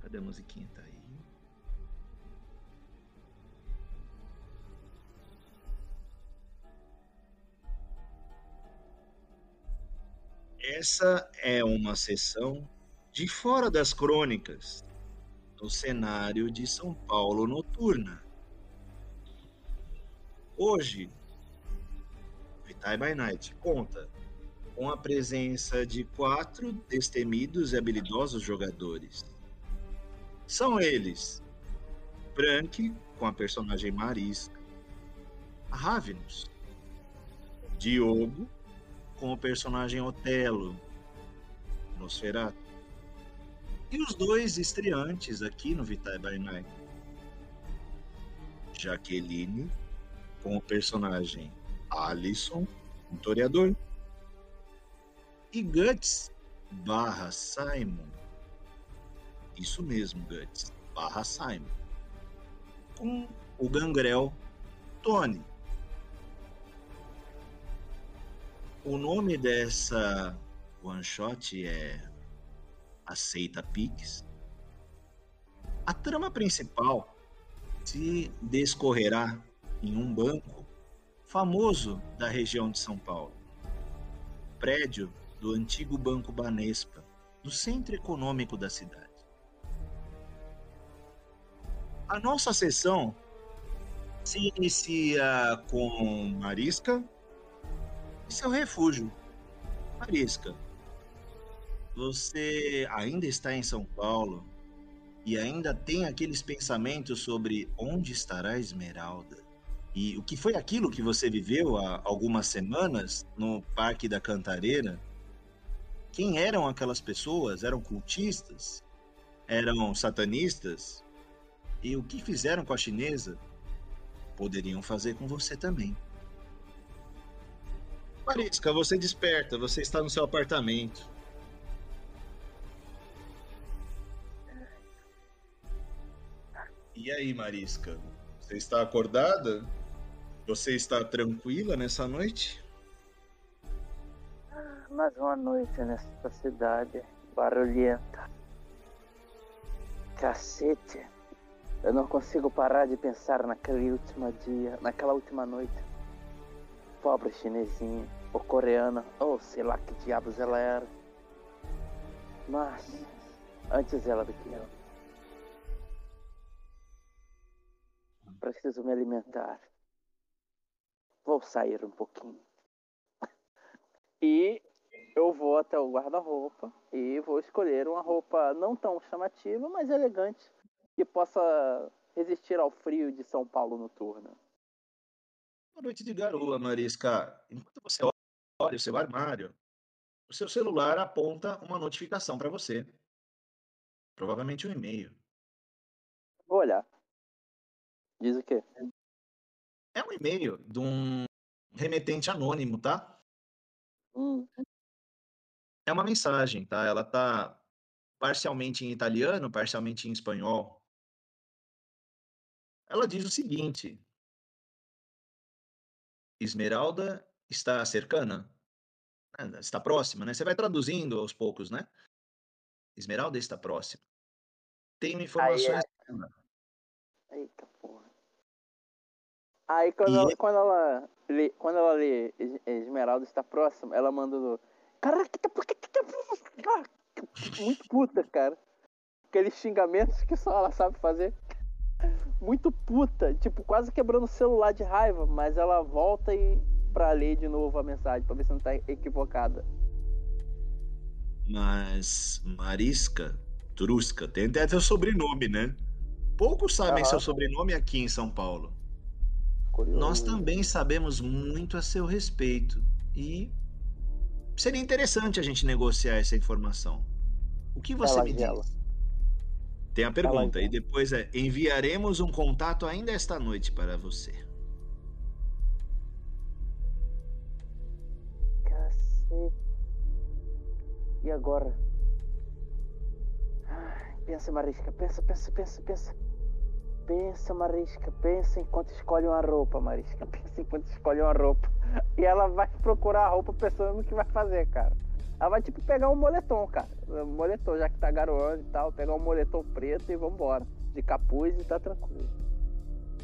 Cadê a musiquinha? Tá aí. Essa é uma sessão de fora das crônicas, no cenário de São Paulo noturna. Hoje, Vitae by Night conta com a presença de quatro destemidos e habilidosos jogadores. São eles: Frank, com a personagem Marisca, Ravenus, Diogo, com o personagem Otelo, Nosferatu, e os dois estreantes aqui no Vitae by Night. Jaqueline, com o personagem Alisson, um toreador, e Guts barra Simon. Isso mesmo, Guts barra Simon. Com o Gangrel Tony. O nome dessa one shot é Aceita Pix. A trama principal se descorrerá em um banco famoso da região de São Paulo. Prédio do antigo Banco Banespa, no centro econômico da cidade. A nossa sessão se inicia com Marisca e seu refúgio. Marisca, você ainda está em São Paulo e ainda tem aqueles pensamentos sobre onde estará a Esmeralda? E o que foi aquilo que você viveu há algumas semanas no Parque da Cantareira? Quem eram aquelas pessoas? Eram cultistas? Eram satanistas? E o que fizeram com a chinesa? Poderiam fazer com você também. Marisca, você desperta, você está no seu apartamento. E aí, Marisca? Você está acordada? Você está tranquila nessa noite? Mais uma noite nessa cidade barulhenta. Cacete, eu não consigo parar de pensar naquele último dia, naquela última noite. Pobre chinesinha, ou coreana, ou sei lá que diabos ela era. Mas, antes ela do que eu. Preciso me alimentar. Vou sair um pouquinho. E eu vou até o guarda-roupa e vou escolher uma roupa não tão chamativa, mas elegante, que possa resistir ao frio de São Paulo noturna. Boa noite de garoa, Marisca. Enquanto você olha o seu armário, o seu celular aponta uma notificação para você. Provavelmente um e-mail. Vou olhar. Diz o quê? É um e-mail de um remetente anônimo, tá? Hum. É uma mensagem, tá? Ela tá parcialmente em italiano, parcialmente em espanhol. Ela diz o seguinte: Esmeralda está cercana? Né, está próxima, né? Você vai traduzindo aos poucos, né? Esmeralda está próxima. Tenho informações. Eita porra. Aí quando, E- ela, quando ela lê, quando ela lê Es- Esmeralda está próxima, ela manda do. Caraca, tá- por que tá. Muito puta, cara. Aqueles xingamentos que só ela sabe fazer. Muito puta, tipo, quase quebrando o celular de raiva, mas ela volta e pra ler de novo a mensagem, pra ver se não tá equivocada. Mas Marisca, Trusca, tem até seu sobrenome, né? Poucos sabem seu sobrenome aqui em São Paulo. Curioso. Nós também sabemos muito a seu respeito e seria interessante a gente negociar essa informação. O que você Ela me diz? Tem a pergunta e depois é enviaremos um contato ainda esta noite para você. Cacete. E agora? Ai, Pensa, Marisca, pensa, pensa, pensa, pensa. Pensa, Marisca, pensa enquanto escolhe uma roupa, Marisca. Pensa enquanto escolhe uma roupa. E ela vai procurar a roupa pensando no que vai fazer, cara. Ela vai tipo pegar um moletom, cara. Um moletom, já que tá garoando e tal, pegar um moletom preto e vambora. De capuz e tá tranquilo.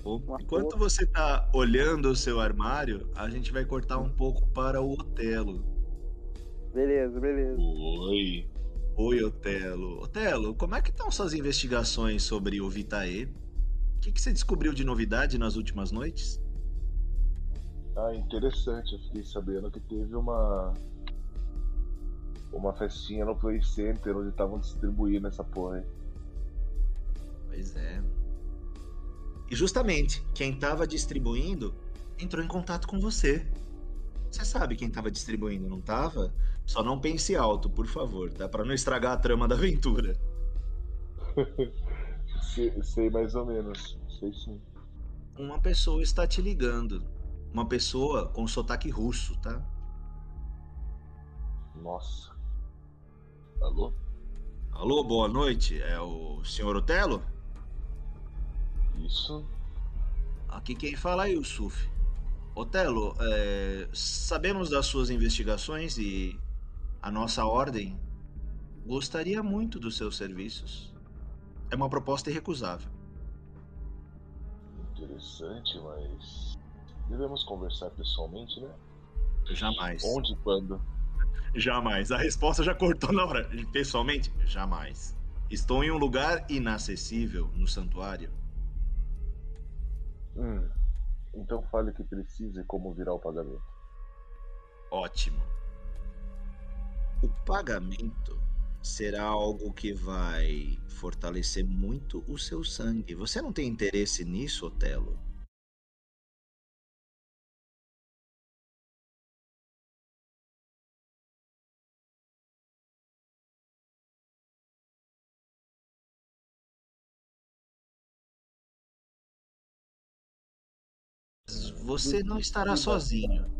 Uma Enquanto porra. você tá olhando o seu armário, a gente vai cortar um pouco para o Otelo. Beleza, beleza. Oi. Oi, Otelo. Otelo, como é que estão suas investigações sobre o Vitae? O que, que você descobriu de novidade nas últimas noites? Ah, interessante. Eu fiquei sabendo que teve uma uma festinha no Play Center onde estavam distribuindo essa porra aí. Pois é. E justamente, quem estava distribuindo entrou em contato com você. Você sabe quem estava distribuindo, não estava? Só não pense alto, por favor, tá? Para não estragar a trama da aventura. sei, sei mais ou menos, sei sim. Uma pessoa está te ligando. Uma pessoa com sotaque russo, tá? Nossa. Alô? Alô, boa noite. É o senhor Otelo? Isso. Aqui quem fala é o Yusuf. Otelo, é, sabemos das suas investigações e a nossa ordem gostaria muito dos seus serviços. É uma proposta irrecusável. Interessante, mas devemos conversar pessoalmente, né? Jamais. Onde e quando? Jamais. A resposta já cortou na hora. Pessoalmente, jamais. Estou em um lugar inacessível no santuário. Hum. Então fale o que precisa e como virá o pagamento. Ótimo. O pagamento será algo que vai fortalecer muito o seu sangue. Você não tem interesse nisso, Otelo? Você não estará sozinho.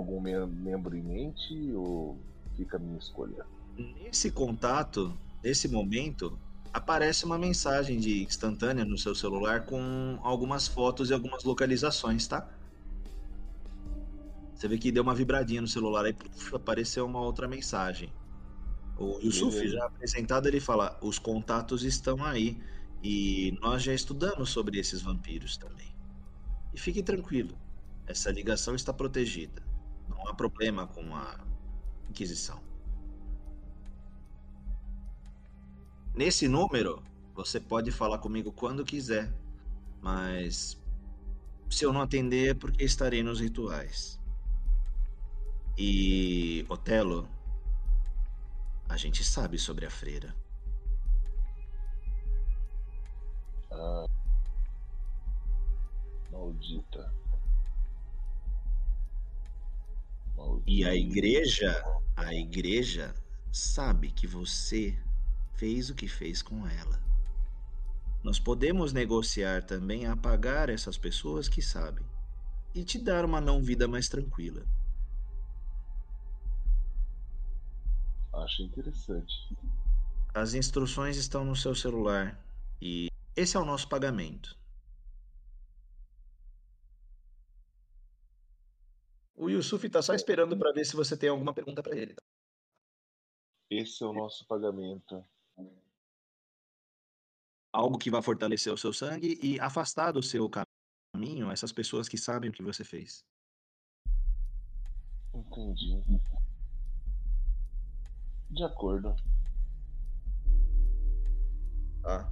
Algum, membro em mente ou fica a minha escolha? Nesse contato, nesse momento, aparece uma mensagem de instantânea no seu celular com algumas fotos e algumas localizações, tá? Você vê que deu uma vibradinha no celular aí, apareceu uma outra mensagem. O Yusuf, já apresentado, ele fala: os contatos estão aí e nós já estudamos sobre esses vampiros também. E fique tranquilo, essa ligação está protegida. Não há problema com a Inquisição. Nesse número, você pode falar comigo quando quiser, mas se eu não atender é porque estarei nos rituais. E, Otelo, a gente sabe sobre a freira. Ah, maldita. E a igreja, a igreja sabe que você fez o que fez com ela. Nós podemos negociar também a pagar essas pessoas que sabem e te dar uma não vida mais tranquila. Acho interessante. As instruções estão no seu celular e esse é o nosso pagamento. O Yusuf está só esperando para ver se você tem alguma pergunta para ele. Esse é o nosso pagamento. Algo que vai fortalecer o seu sangue e afastar do seu caminho essas pessoas que sabem o que você fez. Entendi. De acordo. Tá.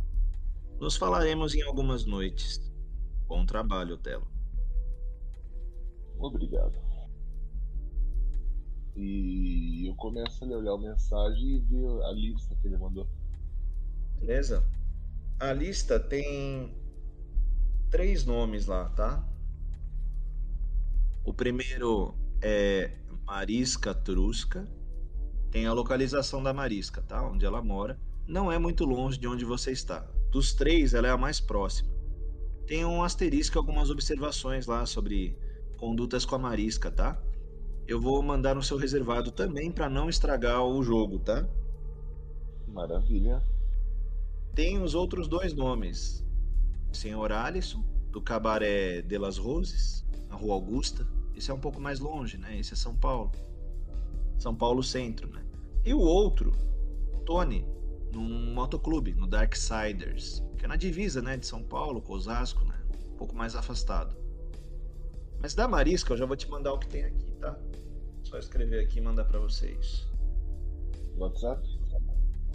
Nos falaremos em algumas noites. Bom trabalho, Telo. Obrigado. E eu começo a olhar a mensagem e ver a lista que ele mandou. Beleza. A lista tem três nomes lá, tá? O primeiro é Marisca Trusca. tem a localização da Marisca, tá? Onde ela mora. Não é muito longe de onde você está. Dos três, ela é a mais próxima. Tem um asterisco, algumas observações lá sobre condutas com a Marisca, tá? Eu vou mandar no seu reservado também para não estragar o jogo, tá? Maravilha. Tem os outros dois nomes. Senhor Alisson, do Cabaré de las Roses, na Rua Augusta. Esse é um pouco mais longe, né? Esse é São Paulo. São Paulo Centro, né? E o outro, Tony, num motoclube, no Darksiders, que é na divisa, né, de São Paulo com Osasco, né? Um pouco mais afastado. Mas da Marisca eu já vou te mandar o que tem aqui, tá? Só escrever aqui e mandar para vocês. WhatsApp?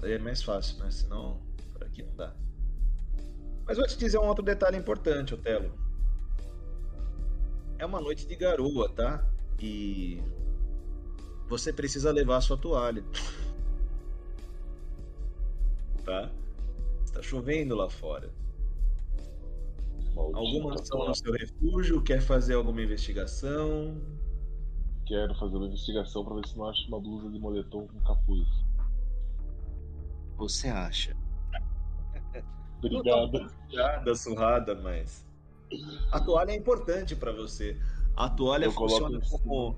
Aí é mais fácil, né? Senão por aqui não dá. Mas vou te dizer um outro detalhe importante, Otelo. É uma noite de garoa, tá? E você precisa levar a sua toalha. tá? Está chovendo lá fora. Maldito. Alguma ação no seu refúgio? Quer fazer alguma investigação? Quero fazer uma investigação pra ver se não acho uma blusa de moletom com capuz. Você acha? Obrigado. Piada surrada, mas. A toalha é importante pra você. A toalha Eu funciona como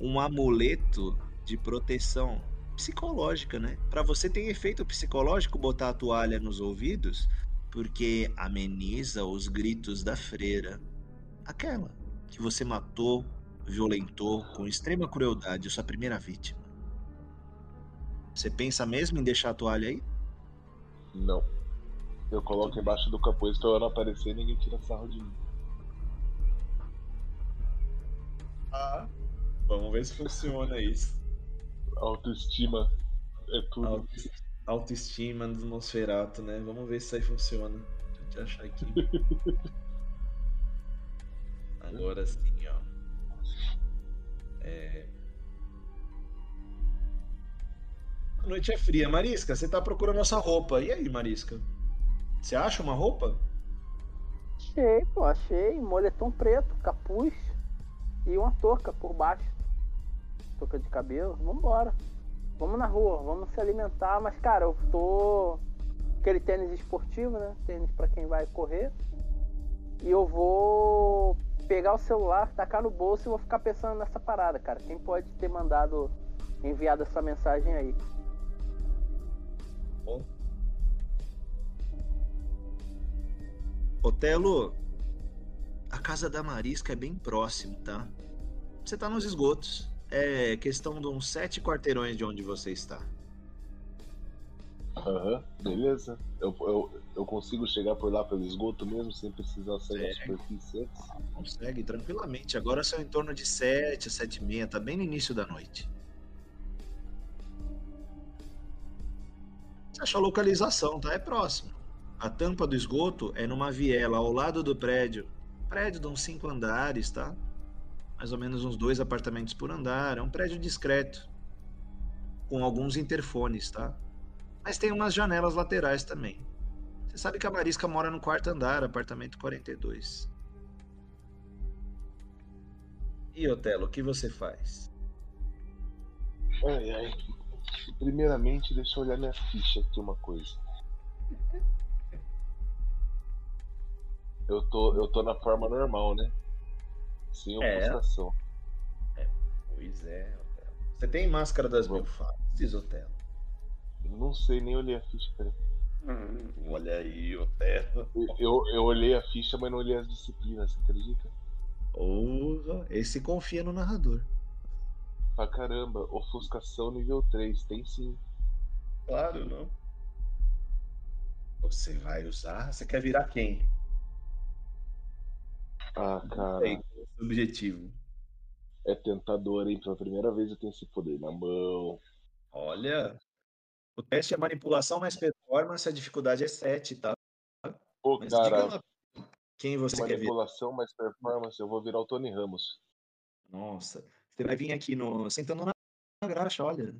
um amuleto de proteção psicológica, né? Pra você tem efeito psicológico botar a toalha nos ouvidos, porque ameniza os gritos da freira. Aquela que você matou, violentou com extrema crueldade sua primeira vítima. Você pensa mesmo em deixar a toalha aí? Não. Eu coloco embaixo do capuz pra eu não aparecer e ninguém tira sarro de mim. Ah, vamos ver se funciona isso. Autoestima é tudo. Auto- Autoestima do Nosferato, né? Vamos ver se isso aí funciona. Deixa eu te achar aqui. Agora sim, ó. É... A noite é fria. Marisca, você tá procurando nossa roupa. E aí, Marisca? Você acha uma roupa? Achei, pô, achei. Moletom preto, capuz e uma touca por baixo. Touca de cabelo. Vambora. Vamos na rua, vamos se alimentar. Mas, cara, eu tô. Aquele tênis esportivo, né? Tênis pra quem vai correr. E eu vou pegar o celular, tacar no bolso e vou ficar pensando nessa parada, cara. Quem pode ter mandado, enviado essa mensagem aí? Bom. Otelo, a casa da Marisca é bem próximo, tá? Você tá nos esgotos. É questão de uns sete quarteirões de onde você está. Aham, beleza. Eu, eu, eu consigo chegar por lá pelo esgoto mesmo, sem precisar sair da É. superfície antes? Consegue tranquilamente. Agora são em torno de sete, sete e meia, tá bem no início da noite. Você achou a localização, tá? É próximo. A tampa do esgoto é numa viela ao lado do prédio. Prédio de uns cinco andares, tá? Mais ou menos uns dois apartamentos por andar. É um prédio discreto. Com alguns interfones, tá? Mas tem umas janelas laterais também. Você sabe que a Marisca mora no quarto andar, apartamento 42. E Otelo, o que você faz? Ai, ai. Primeiramente, deixa eu olhar minha ficha aqui uma coisa. Eu tô, eu tô na forma normal, né? Sem É. ofuscação. Pois é, Otelo. Você tem máscara das mil faces, Otelo? Não sei, nem olhei a ficha, peraí. Olha aí, Otelo. Eu, eu olhei a ficha, mas não olhei as disciplinas, você acredita? Porra, esse confia no narrador. Pra caramba, ofuscação nível 3, tem sim. Claro, não. Você vai usar? Você quer virar quem? Ah, cara, é objetivo. é tentador, hein? Pela primeira vez eu tenho esse poder na mão. Olha, o teste é manipulação mais performance, a dificuldade é 7, tá? Ô, Mas cara, lá quem você quer virar. manipulação mais performance, eu vou virar o Tony Ramos. Nossa, você vai vir aqui no sentando na na graxa, olha.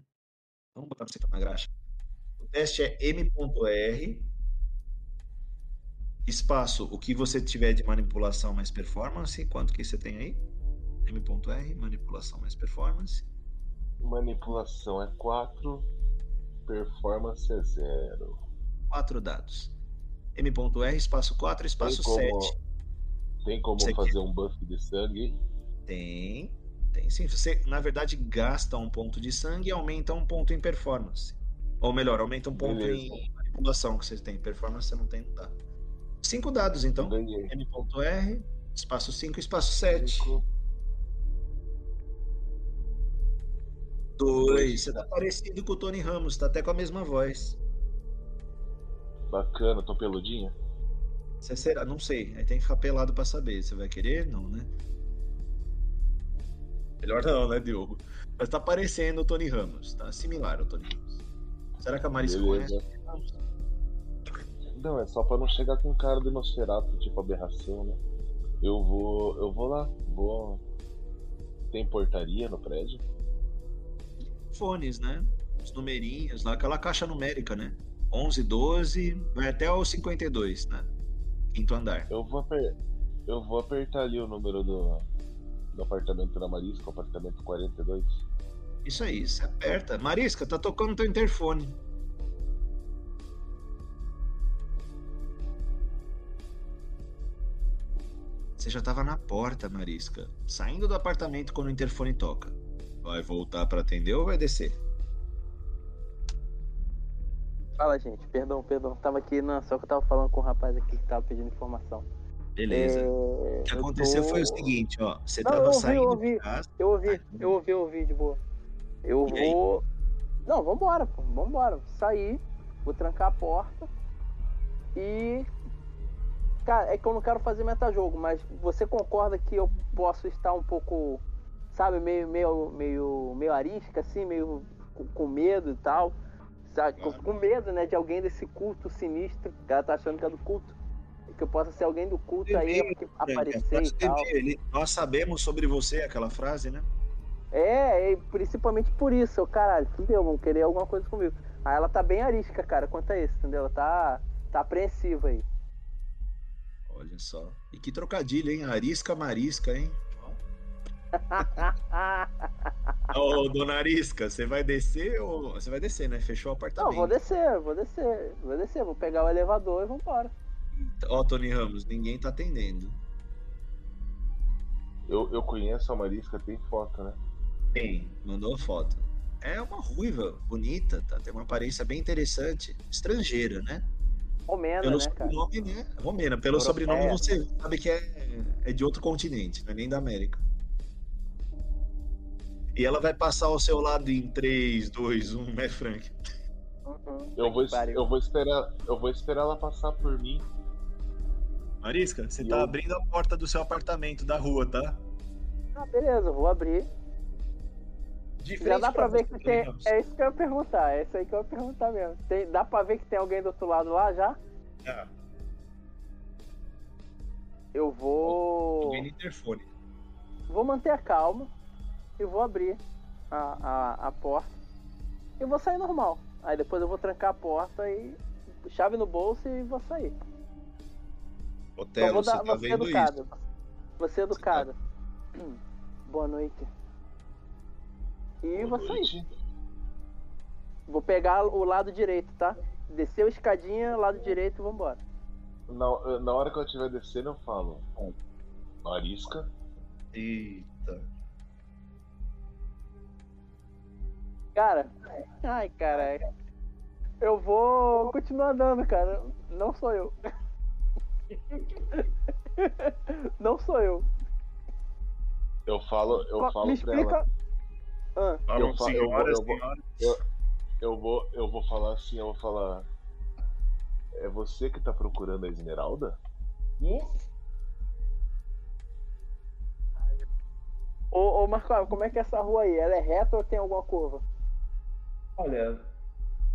Vamos botar pra sentar na graxa. O teste é M.R. Espaço, o que você tiver de manipulação mais performance, quanto que você tem aí? M.R, manipulação mais performance. Manipulação é 4, performance é 0. Quatro dados. M.R, espaço 4, espaço Tem como, 7. tem como Você fazer um buff de sangue? Tem. Tem sim. Você, na verdade, gasta um ponto de sangue e aumenta um ponto em performance. Ou melhor, aumenta um ponto Beleza. em manipulação que você tem. Performance você não tem, não dá. Cinco dados, então. M.R, espaço 5, espaço 7. Cinco. 2. Você tá parecido com o Tony Ramos, tá até com a mesma voz. Bacana, tô peludinha. Você será? Não sei. Aí tem que ficar pelado pra saber. Você vai querer? Não, né? Melhor não, né, Diogo? Mas tá parecendo o Tony Ramos. Tá similar ao Tony Ramos. Será que a Marisa Beleza. conhece? Não, é só pra não chegar com cara de Nosferatu, tipo aberração, né? Eu vou. Eu vou lá. Vou. Tem portaria no prédio? Fones, né? Os numerinhos lá, aquela caixa numérica, né? 11, 12, vai até o 52, né? Quinto andar. Eu vou aper... Eu vou apertar ali o número do. Do apartamento da Marisca, o apartamento 42. Isso aí, você aperta. Marisca, tá tocando teu interfone. Você já tava na porta, Marisca. Saindo do apartamento quando o interfone toca. Vai voltar pra atender ou vai descer? Fala, gente. Perdão, perdão. Tava aqui, não, só que eu tava falando com o rapaz aqui que tava pedindo informação. Beleza. É, O que eu aconteceu tô- foi o seguinte, ó. Você Não, tava eu ouvi, eu saindo ouvi. de casa. Eu ouvi, eu ouvi, eu ouvi de boa. Eu E aí? vou. Não, vambora, pô. Vambora. Sair, vou trancar a porta. E. Cara, é que eu não quero fazer metajogo, mas você concorda que eu posso estar um pouco, sabe, meio, meio, meio, meio arisca, assim, meio com, medo e tal. Sabe? Com, Claro. com medo, né, de alguém desse culto sinistro. que ela tá achando que é do culto. Que eu possa ser alguém do culto aí que aparecer e tal. ele- Nós sabemos sobre você, aquela frase, né? É, principalmente por isso, eu, caralho, fudeu, vão querer alguma coisa comigo. Aí ela tá bem arisca, cara, quanto a isso, entendeu? Ela tá, tá apreensiva aí. Olha só. E que trocadilho, hein? Arisca, marisca, hein? Ô, dona Arisca, você vai descer ou. Você vai descer, né? Fechou o Não, apartamento. vou descer, vou descer, vou descer, vou pegar o elevador e vambora. Ó, Tony Ramos, ninguém tá atendendo. Eu, eu conheço a Marisca, tem foto, né? Quem? Mandou foto. É uma ruiva, bonita, tá? Tem uma aparência bem interessante. Estrangeira, né? Romena, Pelo né, cara? sobrenome, né? Romena. Pelo Europeia. sobrenome você sabe que é, é de outro continente, não é nem da América. E ela vai passar ao seu lado em 3, 2, 1, né, Frank? Uhum, Eu vou, eu vou esperar. Eu vou esperar ela passar por mim. Marisca, você E tá eu- abrindo a porta do seu apartamento da rua, tá? Ah, beleza, vou abrir. De Já dá pra ver você, que Tony tem. É isso que eu ia perguntar, é isso aí que eu ia perguntar mesmo. Tem... Dá pra ver que tem alguém do outro lado lá já? Ah, Eu vou. alguém no interfone. vou manter a calma e vou abrir a, a, a porta e vou sair normal. Aí depois eu vou trancar a porta e chave no bolso e vou sair. Só Otelo, vou você dar, tá vou ser vendo educado. isso? Vou ser educado. Boa noite. E Boa vou sair. noite. Vou pegar o lado direito, tá? Desceu a escadinha, lado direito e vambora. Na, na hora que eu estiver descendo, eu falo. Marisca? Eita. Cara, ai caralho. Eu vou continuar andando, cara. Não sou eu. Não sou eu. Eu falo, eu Fa- falo Me pra ela. Ah, Eu eu senhora, vou- eu vou-. Eu vou, eu vou falar assim, eu vou falar. É você que tá procurando a Esmeralda? Ô, ô Marco, Aurélio, como é que é essa rua aí? Ela é reta ou tem alguma curva? Olha,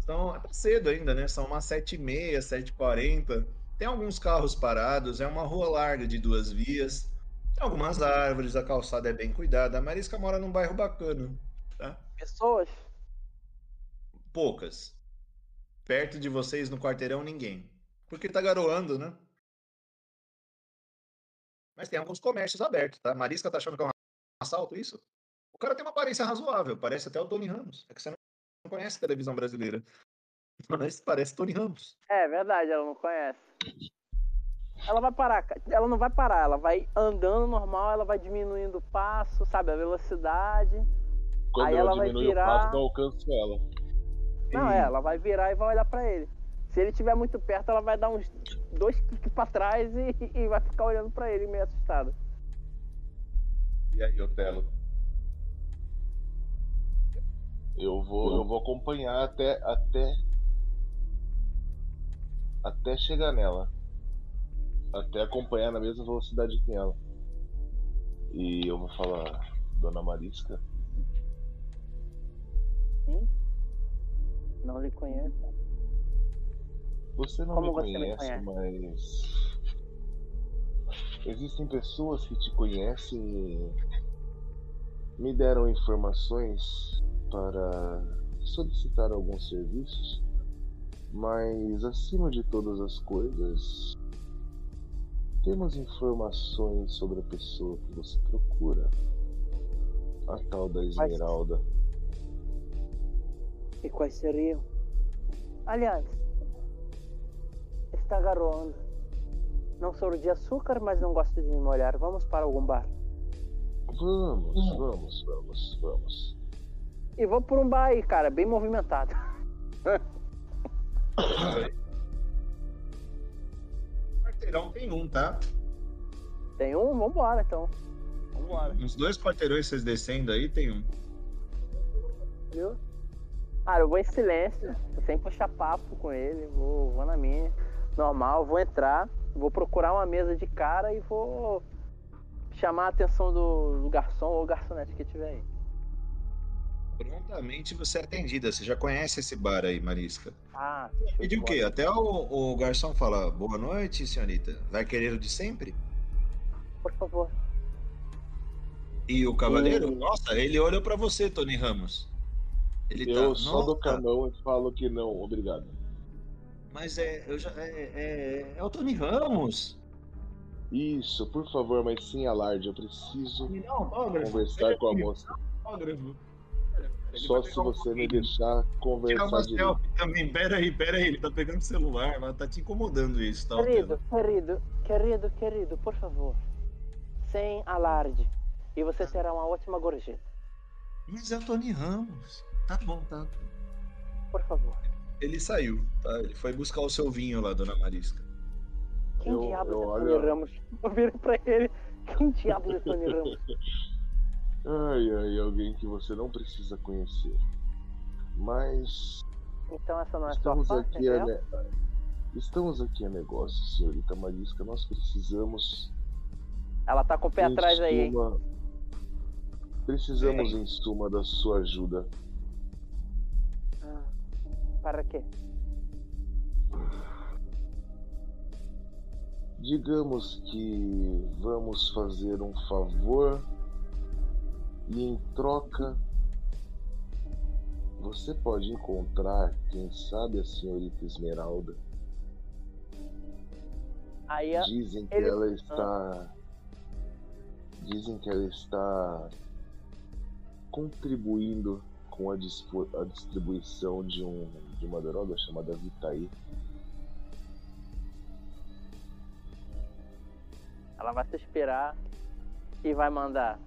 são tá cedo ainda, né? São umas 7h30, 7h40. Tem alguns carros parados, é uma rua larga de duas vias. Tem algumas árvores, a calçada é bem cuidada. A Marisca mora num bairro bacana? Pessoas? Poucas. Perto de vocês no quarteirão, ninguém. Porque tá garoando, né? Mas tem alguns comércios abertos, tá? Marisca tá achando que é um assalto isso? O cara tem uma aparência razoável, parece até o Tony Ramos. É que você não conhece a televisão brasileira. Mas parece Tony Ramos. É verdade, ela não conhece. Ela vai parar, ela não vai parar, ela vai andando normal, ela vai diminuindo o passo, sabe, a velocidade. Quando Aí eu ela vai virar- o passo, eu alcanço ela. Não, E- é, ela vai virar e vai olhar pra ele. Se ele estiver muito perto, ela vai dar uns dois cliques pra trás e, e vai ficar olhando pra ele meio assustada. E aí, Otelo? Eu vou, eu vou acompanhar até, até, até chegar nela. Até acompanhar na mesma velocidade que ela. E eu vou falar, Dona Marisca, Sim? Não lhe conhece. você não Como me você me conhece, mas existem pessoas que te conhecem e me deram informações para solicitar alguns serviços, mas acima de todas as coisas, temos informações sobre a pessoa que você procura. A tal da Esmeralda. E quais seriam? Aliás, está garoando. Não sou de açúcar, mas não gosto de me molhar. Vamos para algum bar. Vamos, vamos, vamos, vamos. E vou por um bar aí, cara, bem movimentado. Quarteirão tem um, tá? Tem um? Vambora então. Vambora. Uns dois quarteirões vocês descendo aí, tem um. Viu? Cara, eu vou em silêncio, sem puxar papo com ele, vou, vou na minha. Normal, vou entrar, vou procurar uma mesa de cara e vou chamar a atenção do, do garçom ou garçonete que tiver aí. Prontamente você é atendida. Você já conhece esse bar aí, Marisca. Ah, E de o quê? Até o, o garçom fala, boa noite, senhorita. Vai querer o de sempre? Por favor. E o cavaleiro? Hum. Nossa, ele olhou pra você, Tony Ramos. Ele Eu tá, só dou "Nossa, camão e falo que não, obrigado. Mas é, eu já, é, é, é o Tony Ramos. Isso, por favor, mas sem alarde, eu preciso autógrafo. conversar com a moça. Autógrafo. Ele Só se pegar um você me deixar Tirar conversar uma direito. selfie também. Pera aí, pera aí. Ele tá pegando o celular, mas tá te incomodando isso, tá? Querido, querido, querido, querido, por favor. Sem alarde. E você terá uma ótima gorjeta. Mas é o Tony Ramos. Tá bom, tá. Por favor. Ele saiu, tá? Ele foi buscar o seu vinho lá, dona Marisca. Quem Eu- diabos eu é Tony Ramos? Eu viro pra ele. Quem diabos é Tony Ramos? Ai, ai, alguém que você não precisa conhecer. Mas Então essa não é sua estamos fã, aqui a ne- estamos aqui a negócio, senhorita Marisca. Nós precisamos Ela tá com o pé atrás aí, hein? suma- Precisamos em suma da sua ajuda. Para quê? Digamos que vamos fazer um favor e em troca você pode encontrar, quem sabe, a senhorita Esmeralda. Aí Dizem que ele- ela está. Dizem que ela está contribuindo com a, dispo- a distribuição de, um, de uma droga chamada Vitaí. ela vai suspirar e vai mandar.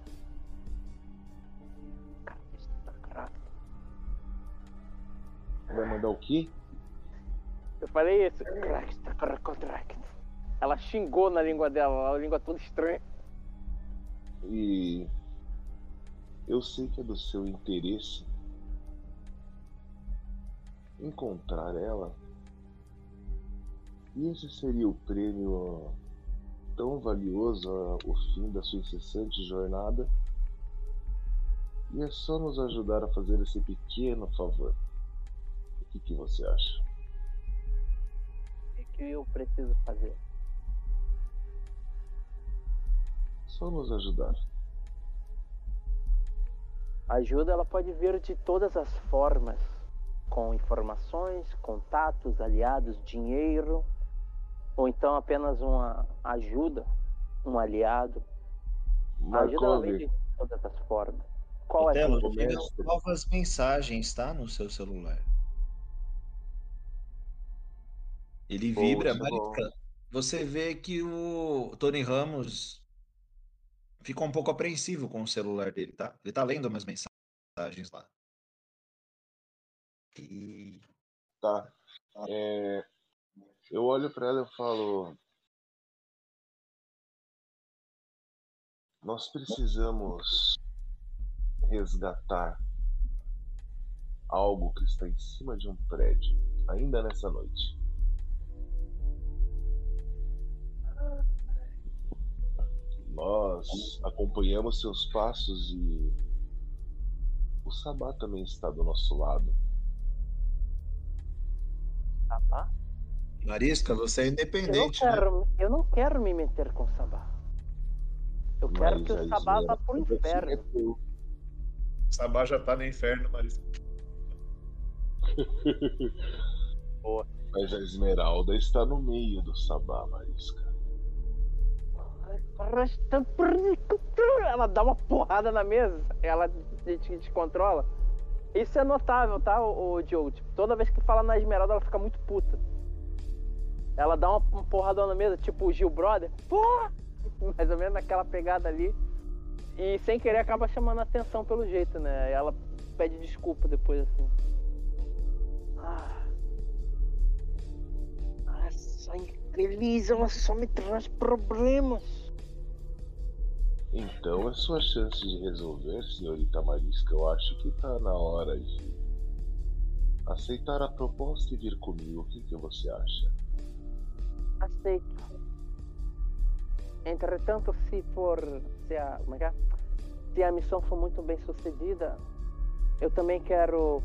Vai mandar o quê? Eu falei isso. Ela xingou na língua dela, a língua toda estranha. E eu sei que é do seu interesse encontrar ela. E esse seria o prêmio tão valioso ao fim da sua incessante jornada. E é só nos ajudar a fazer esse pequeno favor. O que, que você acha? O que eu preciso fazer? Só nos ajudar. A ajuda ela pode vir de todas as formas, com informações, contatos, aliados, dinheiro, ou então apenas uma ajuda, um aliado. A ajuda ela vem de todas as formas. Qual é? Telo, o chegam novas mensagens, tá? No seu celular. Ele vibra, é. Marisca. Você vê que o Tony Ramos ficou um pouco apreensivo com o celular dele, tá? Ele tá lendo umas mensagens lá. E Tá. É, eu olho pra ela e falo. Nós precisamos resgatar algo que está em cima de um prédio, ainda nessa noite. Nós acompanhamos seus passos e o Sabá também está do nosso lado. Sabá? Marisca, você é Eu não, independente, né? quero, eu não quero me meter com o Sabá. Eu quero Mas que a o Sabá vá pro inferno. meteu. Sabá já tá no inferno, Marisca. Mas a Esmeralda está no meio do Sabá, Marisca. Ela dá uma porrada na mesa, ela te, te- te controla. Isso é notável, tá, o, Diogo? Tipo, toda vez que fala na Esmeralda, ela fica muito puta. Ela dá uma, uma porrada na mesa, tipo o Gil Brother. Porra! Mais ou menos naquela pegada ali. E sem querer acaba chamando a atenção pelo jeito, né? E ela pede desculpa depois, assim. Ah. Essa infeliz, ela só me traz problemas. Então é sua chance de resolver, senhorita Marisca. Eu acho que tá na hora de aceitar a proposta e vir comigo. O que, que você acha? Aceito. Entretanto, se for. Se a, é é? Se a missão for muito bem sucedida, eu também quero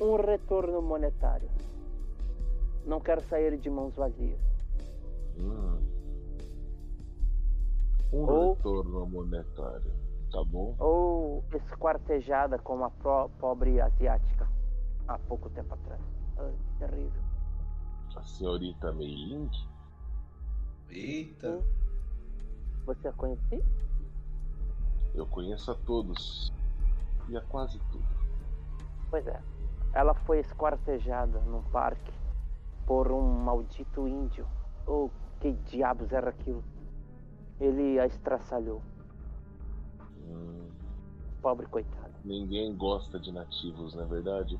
um retorno monetário. Não quero sair de mãos vazias. Hum. Um Ou- retorno monetário. Tá bom? Ou esquartejada como a pro- pobre asiática há pouco tempo atrás. Ai, terrível. A senhorita Mei Ling? Eita. Você a conhecia? Eu conheço a todos. E a quase tudo. Pois é. Ela foi esquartejada num parque por um maldito índio. Ou que diabos era aquilo? Ele a estraçalhou. Hum, Pobre coitado. ninguém gosta de nativos, não é verdade?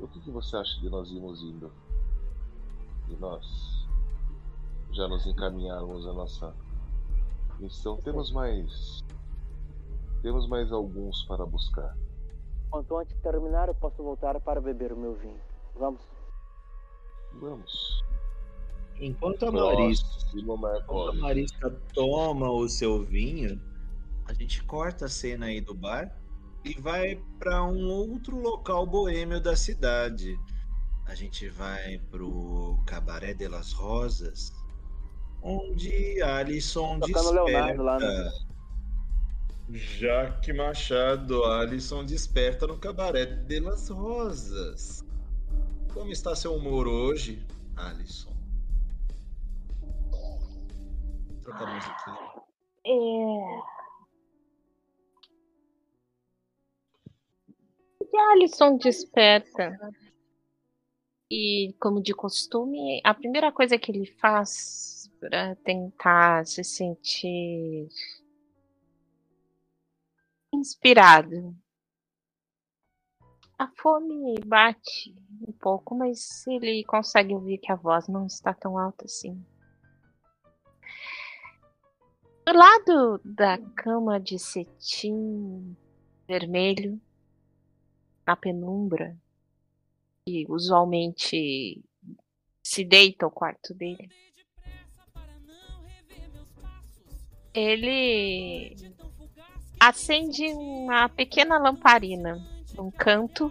O que, que você acha de nós irmos indo? E nós já nos encaminharmos a nossa missão. Temos mais. Temos mais alguns para buscar. Quanto antes terminar, eu posso voltar para beber o meu vinho. Vamos. Vamos. Enquanto a Marisca, Próximo enquanto a Marcos. Marisca toma o seu vinho, a gente corta a cena aí do bar e vai para um outro local boêmio da cidade. A gente vai pro Cabaré de las Rosas, onde Alisson Tocando desperta. Leonardo lá, né? Jaque Machado, Alisson desperta no Cabaré de las Rosas. Como está seu humor hoje, Alisson? Troca a musiquinha. É. E a Alison desperta. E, como de costume, a primeira coisa que ele faz para tentar se sentir inspirado. A fome bate um pouco, mas ele consegue ouvir que a voz não está tão alta assim. Do lado da cama de cetim vermelho, na penumbra, que usualmente se deita ao quarto dele, ele acende uma pequena lamparina num canto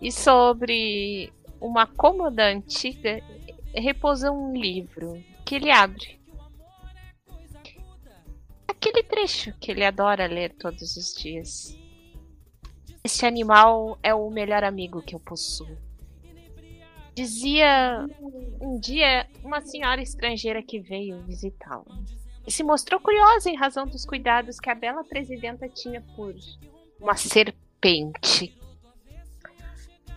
e sobre uma cômoda antiga repousa um livro que ele abre. Aquele trecho que ele adora ler todos os dias. Esse animal é o melhor amigo que eu possuo. Dizia um dia uma senhora estrangeira que veio visitá-lo e se mostrou curiosa em razão dos cuidados que a bela presidenta tinha por uma serpente.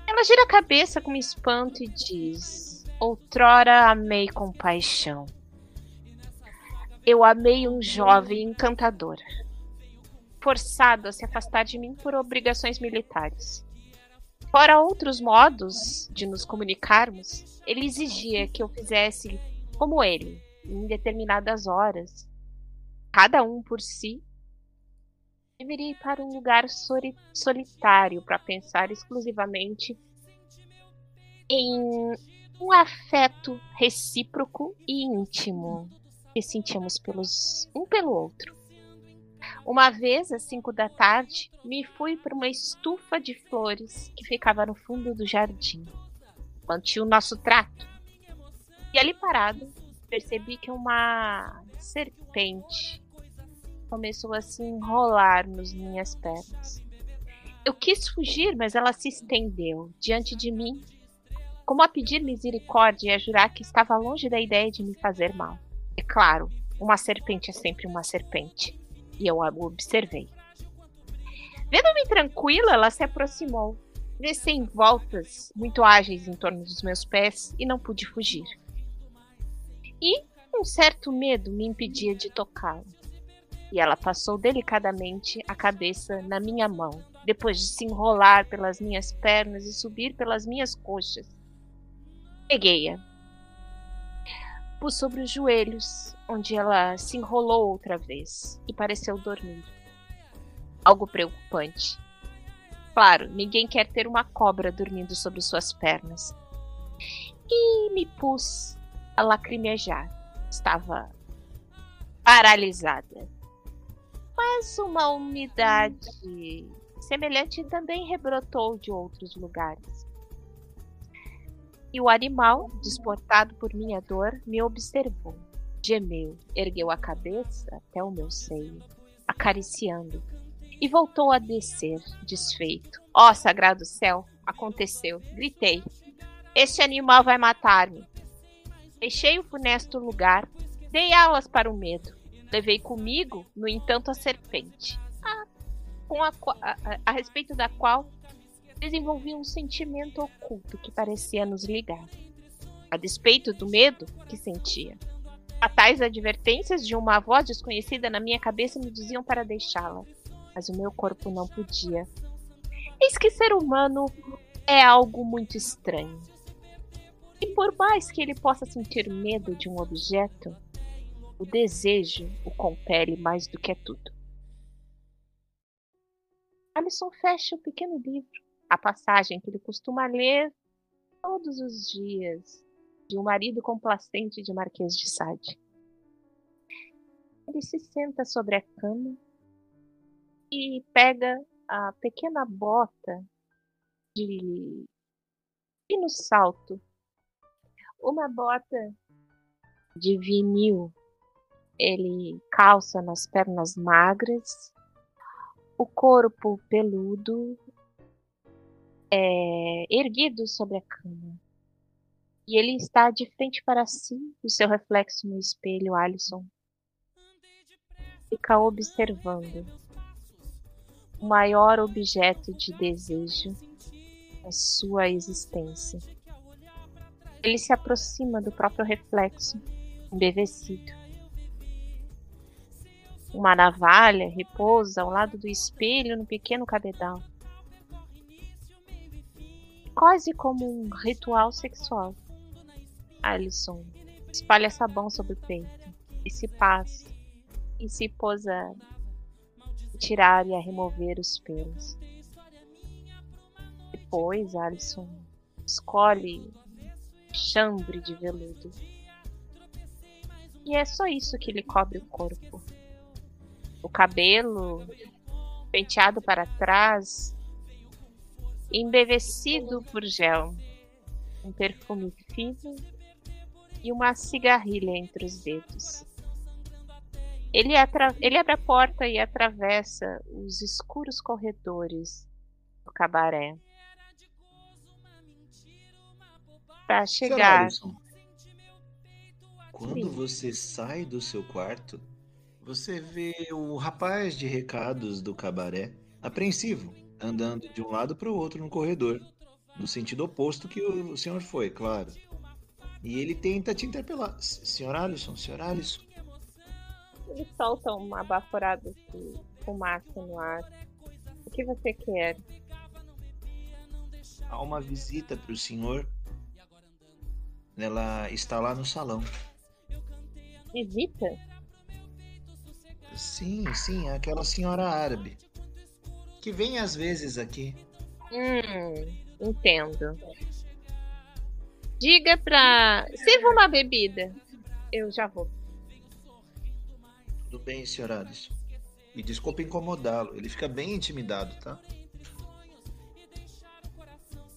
Ela gira a cabeça com espanto e diz: Outrora amei com paixão. Eu amei um jovem encantador, forçado a se afastar de mim por obrigações militares. Fora outros modos de nos comunicarmos, ele exigia que eu fizesse como ele, em determinadas horas, cada um por si. Deveria ir para um lugar solitário para pensar exclusivamente em um afeto recíproco e íntimo que sentíamos pelos um pelo outro. Uma vez, às cinco da tarde, me fui para uma estufa de flores que ficava no fundo do jardim. Mantive o nosso trato. E ali parado, percebi que uma serpente começou a se enrolar nas minhas pernas. Eu quis fugir, mas ela se estendeu diante de mim, como a pedir misericórdia e a jurar que estava longe da ideia de me fazer mal. Claro, uma serpente é sempre uma serpente e eu a observei. Vendo-me tranquila, ela se aproximou. Desci em voltas muito ágeis em torno dos meus pés e não pude fugir. E um certo medo me impedia de tocá-la. E ela passou delicadamente a cabeça na minha mão, depois de se enrolar pelas minhas pernas e subir pelas minhas coxas. Peguei-a. Pus sobre os joelhos onde ela se enrolou outra vez e pareceu dormir. Algo preocupante. Claro, ninguém quer ter uma cobra dormindo sobre suas pernas. E me pus a lacrimejar. Estava paralisada. Mas uma umidade semelhante também rebrotou de outros lugares. E o animal, desportado por minha dor, me observou gemeu, ergueu a cabeça até o meu seio, acariciando, e voltou a descer, desfeito. Ó oh, sagrado céu, aconteceu. Gritei. Este animal vai matar-me. Deixei o funesto lugar, dei alas para o medo. Levei comigo, no entanto, a serpente, a, com a, a, a respeito da qual desenvolvi um sentimento oculto que parecia nos ligar. A despeito do medo que sentia. Fatais advertências de uma voz desconhecida na minha cabeça me diziam para deixá-la, mas o meu corpo não podia. Eis que ser humano é algo muito estranho. E por mais que ele possa sentir medo de um objeto, o desejo o compele mais do que tudo. Alisson fecha o pequeno livro, a passagem que ele costuma ler todos os dias, de um marido complacente de Marquês de Sade. Ele se senta sobre a cama e pega a pequena bota de fino salto, uma bota de vinil. Ele calça nas pernas magras, o corpo peludo é, erguido sobre a cama. E ele está de frente para si, o seu reflexo no espelho, Alison. Fica observando o maior objeto de desejo da sua existência. Ele se aproxima do próprio reflexo, embevecido. Uma navalha repousa ao lado do espelho no pequeno cabedal. Quase como um ritual sexual. Alison espalha sabão sobre o peito e se passa e se posa a tirar e a remover os pelos. Depois, Alison escolhe chambre de veludo. E é só isso que lhe cobre o corpo. O cabelo penteado para trás, embevecido por gel, um perfume fino e uma cigarrilha entre os dedos. Ele, ele abre a porta e atravessa os escuros corredores do cabaré. Para chegar. quando Sim. você sai do seu quarto, você vê o rapaz de recados do cabaré apreensivo, andando de um lado para o outro no corredor, no sentido oposto que o senhor foi, claro. E ele tenta te interpelar. "S- Senhor Alisson, senhor Alisson. Ele solta uma baforada de fumaça no ar. O que você quer? Há uma visita para o senhor. Ela está lá no salão. Visita? Sim, sim, é aquela senhora árabe. Que vem às vezes aqui. Hum, entendo. Diga pra. Sirva uma bebida. Eu já vou. Tudo bem, senhor Alisson. E desculpe incomodá-lo. Ele fica bem intimidado, tá?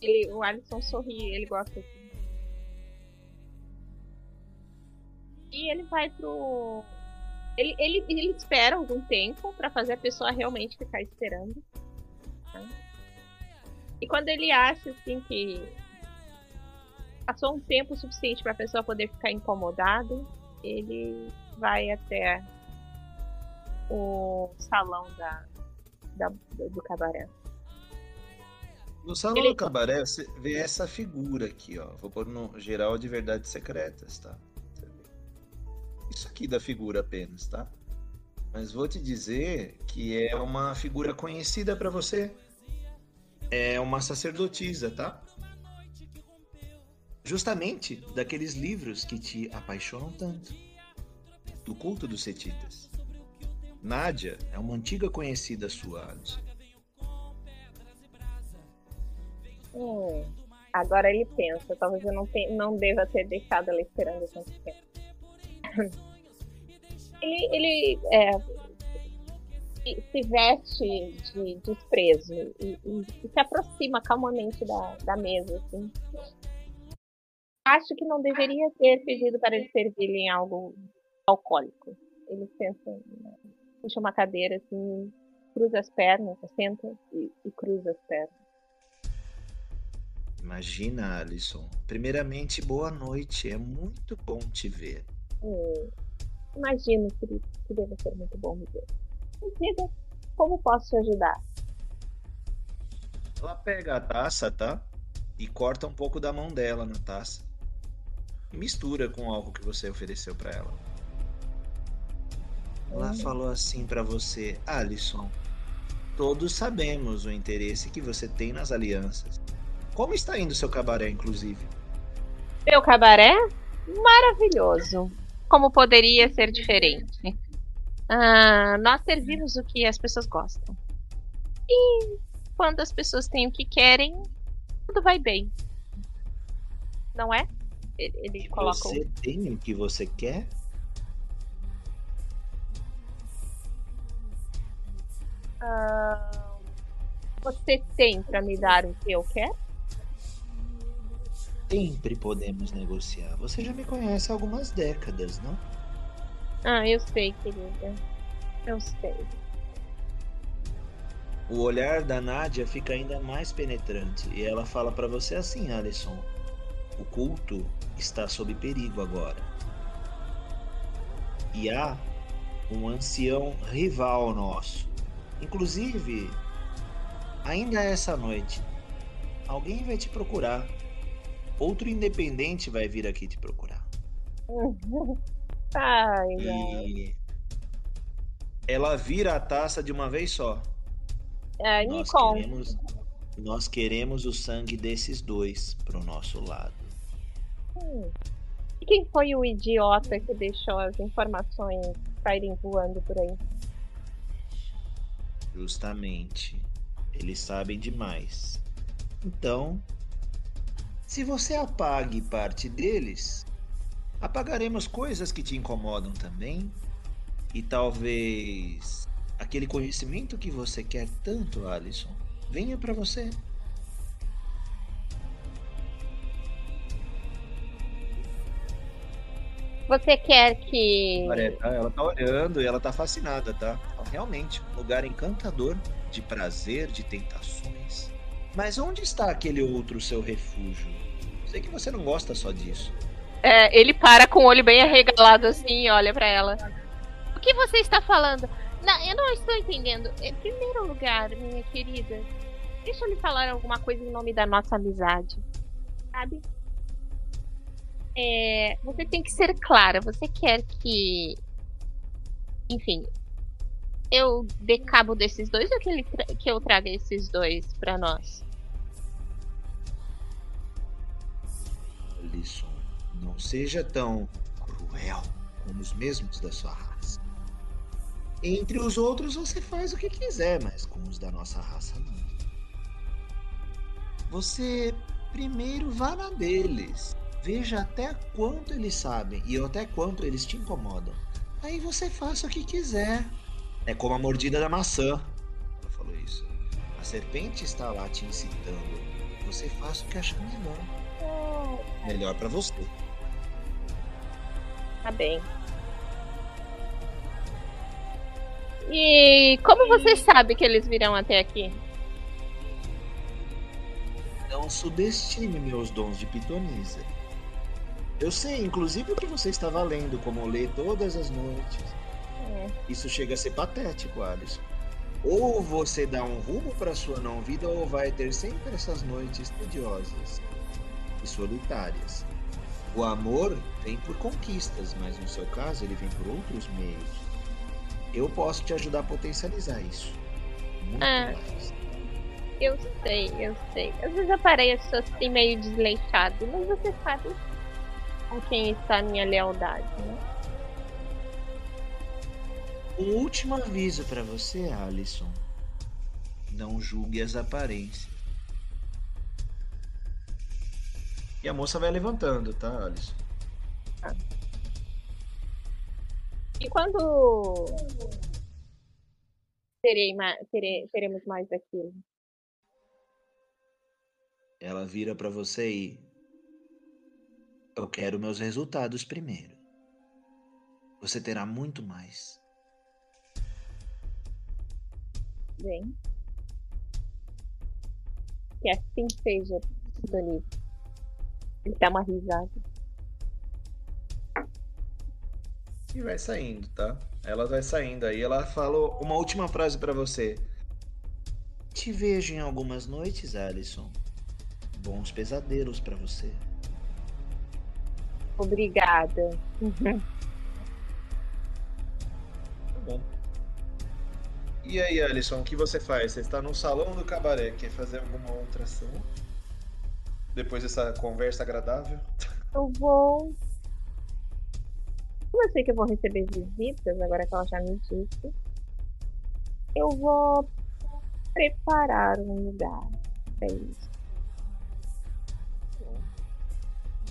Ele, o Alisson sorri, ele gosta assim. E ele vai pro. Ele, ele, ele espera algum tempo pra fazer a pessoa realmente ficar esperando. tá? E quando ele acha assim que passou um tempo suficiente pra pessoa poder ficar incomodada, ele vai até o salão da, da- do cabaré. No salão Ele- do cabaré, você vê essa figura aqui, ó. Vou pôr no geral de verdades secretas, tá? Isso aqui da figura apenas, tá? Mas vou te dizer que é uma figura conhecida pra você. É uma sacerdotisa, tá? Justamente daqueles livros que te apaixonam tanto. Do culto dos setitas. Nádia é uma antiga conhecida sua, Alisson. Hum, agora ele pensa, talvez eu não, te- não deva ter deixado ela esperando tanto tempo. Ele, ele é, se, veste de desprezo e, e- e se aproxima calmamente da, da mesa, assim. Acho que não deveria ter pedido para ele servir em algo alcoólico. Ele pensa, puxa uma cadeira assim, cruza as pernas, senta e, e cruza as pernas. Imagina, Alisson. Primeiramente, boa noite. É muito bom te ver. Hum, imagino que, que deve ser muito bom me diga, como posso te ajudar? Ela pega a taça, tá? E corta um pouco da mão dela na taça. Mistura com o álcool que você ofereceu pra ela. Ela Hum. falou assim pra você, Alisson. Todos sabemos o interesse que você tem nas alianças. Como está indo seu cabaré, inclusive? Meu cabaré? Maravilhoso. Como poderia ser diferente? Ah, nós servimos o que as pessoas gostam. E quando as pessoas têm o que querem, tudo vai bem. Não é? Ele, coloca Você tem o que você quer? Ah, você tem pra me dar o que eu quero? Sempre podemos negociar. Você já me conhece há algumas décadas, não? Ah, eu sei, querida. Eu sei. O olhar da Nádia fica ainda mais penetrante e ela fala pra você assim, Alisson: o culto está sob perigo agora. E há um ancião rival nosso. Inclusive, ainda essa noite, alguém vai te procurar. Outro independente vai vir aqui te procurar. Ai. E ela vira a taça de uma vez só. Me Nós conta. queremos, nós queremos o sangue desses dois pro nosso lado. Hum. E quem foi o idiota que deixou as informações saírem voando por aí? Justamente. Eles sabem demais. Então, se você apague parte deles, apagaremos coisas que te incomodam também. E talvez aquele conhecimento que você quer tanto, Alisson, venha pra você. Você quer que. Tá? Ela tá olhando e ela tá fascinada, tá? Realmente, um lugar encantador, de prazer, de tentações. Mas onde está aquele outro seu refúgio? Sei que você não gosta só disso. É, ele para com o olho bem arregalado assim e olha pra ela. O que você está falando? Não, eu não estou entendendo. Em primeiro lugar, minha querida, deixa eu lhe falar alguma coisa em nome da nossa amizade. Sabe? É, você tem que ser clara. Você quer que. Enfim. Eu dê cabo desses dois ou que, ele tra- que eu traga esses dois pra nós? Alisson, não seja tão cruel como os mesmos da sua raça. Entre os outros você faz o que quiser, mas com os da nossa raça não. Você primeiro vá na deles. Veja até quanto eles sabem e até quanto eles te incomodam. Aí você faça o que quiser. É como a mordida da maçã. Ela falou isso. A serpente está lá te incitando. Você faça o que achar melhor. Melhor pra você. Tá bem. E como você sabe que eles virão até aqui? Não subestime meus dons de pitonisa. Eu sei, inclusive, o que você estava lendo, como ler todas as noites. É. Isso chega a ser patético, Alisson. Ou você dá um rumo para sua não vida, ou vai ter sempre essas noites tediosas e solitárias. O amor vem por conquistas, mas no seu caso ele vem por outros meios. Eu posso te ajudar a potencializar isso. Muito Ah. mais. Eu sei, eu sei. Às vezes eu pareço assim meio desleixado, mas você sabe com quem está a minha lealdade, né? Um último aviso para você, Alisson. Não julgue as aparências. E a moça vai levantando, tá, Alisson? E quando terei ma- tere- teremos mais daquilo? Ela vira para você e. Eu quero meus resultados primeiro. Você terá muito mais. Bem. Que assim seja, Donito. Ele dá uma risada. E vai saindo, tá? Ela vai saindo aí. Ela falou uma última frase para você. Te vejo em algumas noites, Alisson. Bons pesadelos para você. Obrigada. Tá bom. E aí, Alisson, o que você faz? Você está no salão do cabaré, quer fazer alguma outra ação? Depois dessa conversa agradável? Eu vou. Como eu sei que eu vou receber visitas, agora que ela já me disse, eu vou preparar um lugar para isso.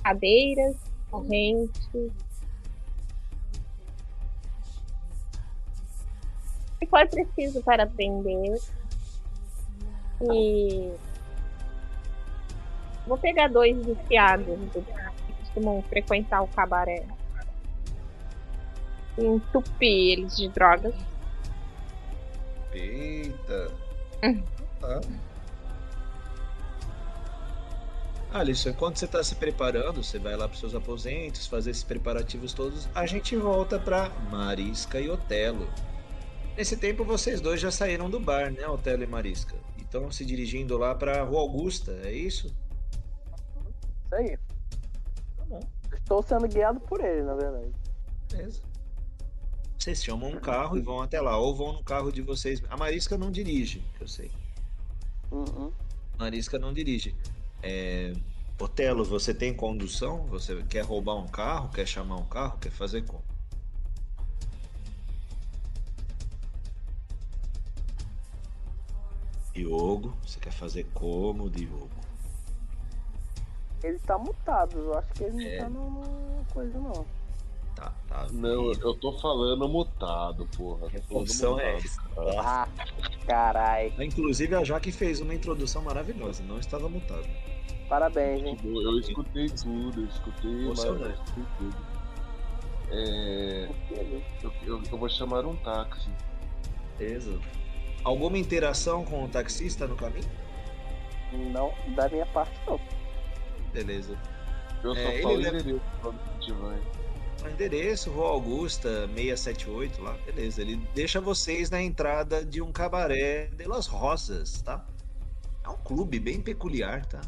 Cadeiras, correntes. Se for preciso para aprender. E Vou pegar dois viciados do- que costumam frequentar o cabaré. E entupir eles de drogas. Eita. Hum. Tá. Alisson, enquanto você está se preparando, você vai lá para seus aposentos, fazer esses preparativos todos, a gente volta para Marisca e Otelo. Nesse tempo, vocês dois já saíram do bar, né, Otelo e Marisca? E estão se dirigindo lá para Rua Augusta, é isso? Isso aí. Tá bom. Estou sendo guiado por ele, na verdade. Beleza. Vocês chamam um carro e vão até lá, ou vão no carro de vocês. A Marisca não dirige, eu sei. Uhum. Marisca não dirige. É... Otelo, você tem condução? Você quer roubar um carro? Quer chamar um carro? Quer fazer como? Diogo, você quer fazer como, Diogo? Ele tá mutado, eu acho que ele não É. tá numa coisa não. Tá, tá. Não, eu tô falando mutado, porra. Função é essa? Ah, carai. Inclusive a Jaque fez uma introdução maravilhosa, não estava mutado. Parabéns, hein? Eu, eu escutei tudo, eu escutei, mas eu Emocionante. escutei tudo. É, eu, eu- eu vou chamar um táxi. Beleza. Alguma interação com o taxista no caminho? Não, da minha parte não. Beleza. Eu só É, ele falo leva- endereço o endereço, Rua Augusta 678 lá, beleza. Ele deixa vocês na entrada de um cabaré de Las Rosas, tá? É um clube bem peculiar, tá?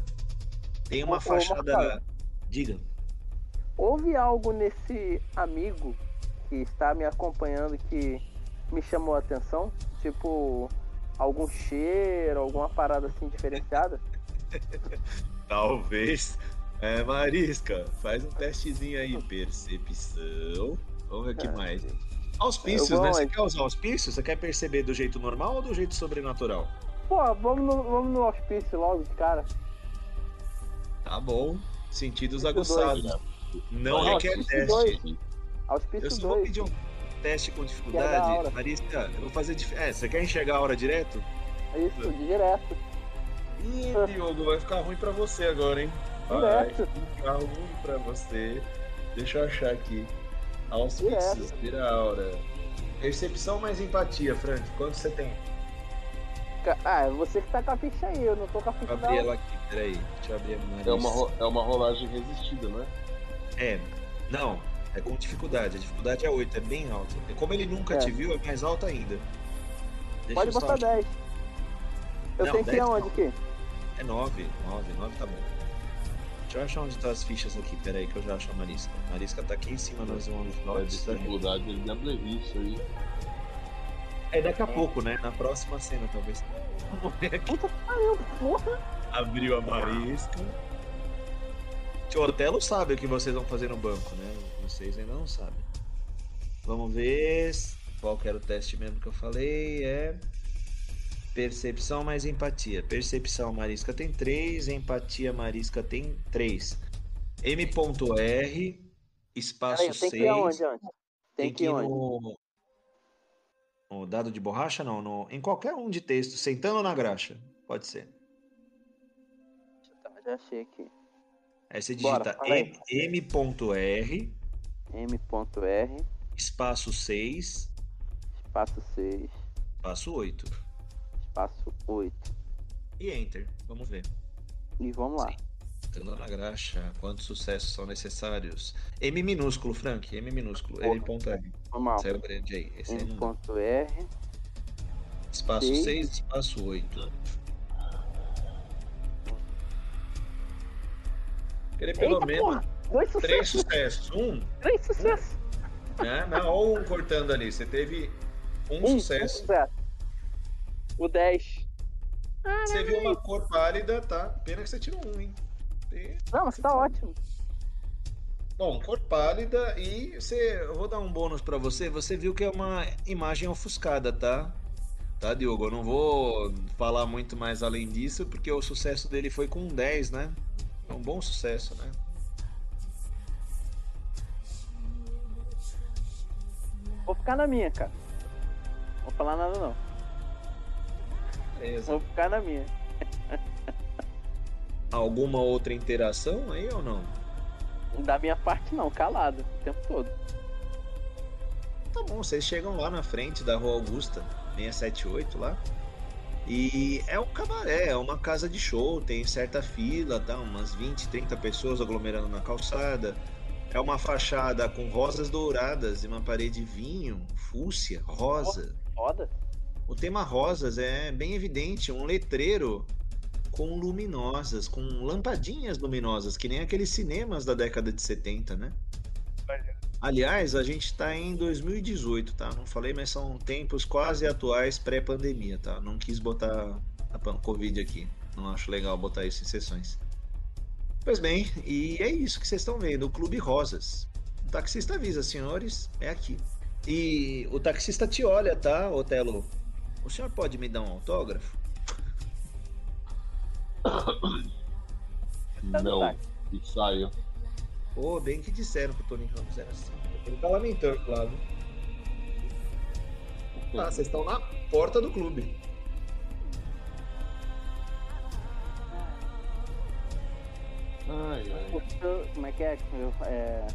Tem uma Ô, ô, fachada. Marcelo. Diga. Houve algo nesse amigo que está me acompanhando que me chamou a atenção? Tipo, algum cheiro, alguma parada assim diferenciada? Talvez. É, Marisca, faz um testezinho aí. Percepção. Vamos ver o que Ah, mais. Auspícios, vou né? Você quer usar auspícios? Você quer perceber do jeito normal ou do jeito sobrenatural? Pô, vamos no, vamos no hospício logo de cara. Tá bom. Sentidos Auspício aguçados. Não Vai, requer auspício teste. dois. Sim. Eu Auspício só vou 2. pedir um teste com é da dificuldade. Marisca, eu vou fazer. dif- É, você quer enxergar a hora direto? Isso, direto. Ih, Diogo, vai ficar ruim pra você agora, hein? Direto. ficar ruim pra você. Deixa eu achar aqui. Auspícios, vira a hora. Percepção mais empatia, Frank. Quanto você tem? Ah, é você que tá com a ficha aí, eu não tô com a Vou ficha abrir não. ela aqui, peraí. Deixa eu abrir a minha É uma, ro- é uma rolagem resistida, não é? É, não, é com dificuldade. A dificuldade é 8, é bem alta. E como ele nunca É. te viu, é mais alta ainda. Deixa Pode eu só botar achar. 10. Eu Não, tenho que ir 10 aonde não. aqui? É 9, 9, 9 tá bom. Deixa eu achar onde estão as fichas aqui, peraí que eu já acho a Marisca. A Marisca tá aqui em cima nas ondas É notas. dificuldade de isso aí. É daqui a pouco, né? Na próxima cena, talvez. Vamos. Puta que pariu, porra. Abriu a Marisca. O Otelo sabe o que vocês vão fazer no banco, né? Vocês ainda não sabem. Vamos ver qual que era o teste mesmo que eu falei. É percepção mais empatia. Percepção Marisca tem 3, empatia Marisca tem 3. M.R, espaço Peraí, eu tenho 6. que ir aonde antes? Tem, Tem que ir onde? no... no dado de borracha, não, no... em qualquer um de texto, sentando na graxa. Pode ser. Já achei aqui. Aí você digita fala aí. M- M.R, M.R, espaço 6, espaço 6, espaço 8. Espaço 8. E Enter. Vamos ver. E vamos lá. Sentando na graxa, quantos sucessos são necessários? M minúsculo, Frank. M minúsculo. Porra. M.R. Vamos lá. Saiu grande aí. Esse. M.R, Espaço Seis. 6, espaço 8. Querer pelo Eita, menos porra! Dois três sucessos! sucessos. Um, Três sucessos! né? Não, ou um cortando ali. Você teve um, Um sucesso. sucesso. O 10. Você viu uma cor pálida, tá? Pena que você tirou um, hein? E- Não, mas tá ótimo. Bom, cor pálida e você. Eu vou dar um bônus pra você. Você viu que é uma imagem ofuscada, tá? Tá, Diogo? Eu não vou falar muito mais além disso, porque o sucesso dele foi com um 10, né? É um bom sucesso, né? Vou ficar na minha, cara. Não vou falar nada não. Beleza. Vou ficar na minha. Alguma outra interação aí ou não? Da minha parte não, calado o tempo todo. Tá bom, vocês chegam lá na frente da Rua Augusta, 678 lá. E é um cabaré, é uma casa de show, tem certa fila, tá? Umas 20, 30 pessoas aglomerando na calçada. É uma fachada com rosas douradas e uma parede de vinho, fúcsia, rosa. Foda. O tema rosas é bem evidente, um letreiro com luminosas, com lampadinhas luminosas, que nem aqueles cinemas da década de 70, né? Aliás, a gente está em 2018, tá? Não falei, mas são tempos quase atuais pré-pandemia, tá? Não quis botar a Covid aqui. Não acho legal botar isso em sessões. Pois bem, e é isso que vocês estão vendo, o Clube Rosas. O taxista avisa, senhores, é aqui. E o taxista te olha, tá, Otelo? O senhor pode me dar um autógrafo? Tá Não, e saio. Pô, bem que disseram que o Tony Ramos era assim. Ele tá lamentando, claro. Tá, vocês estão na porta do clube. Ai, ai. Por ser- como é que é? Eu, é,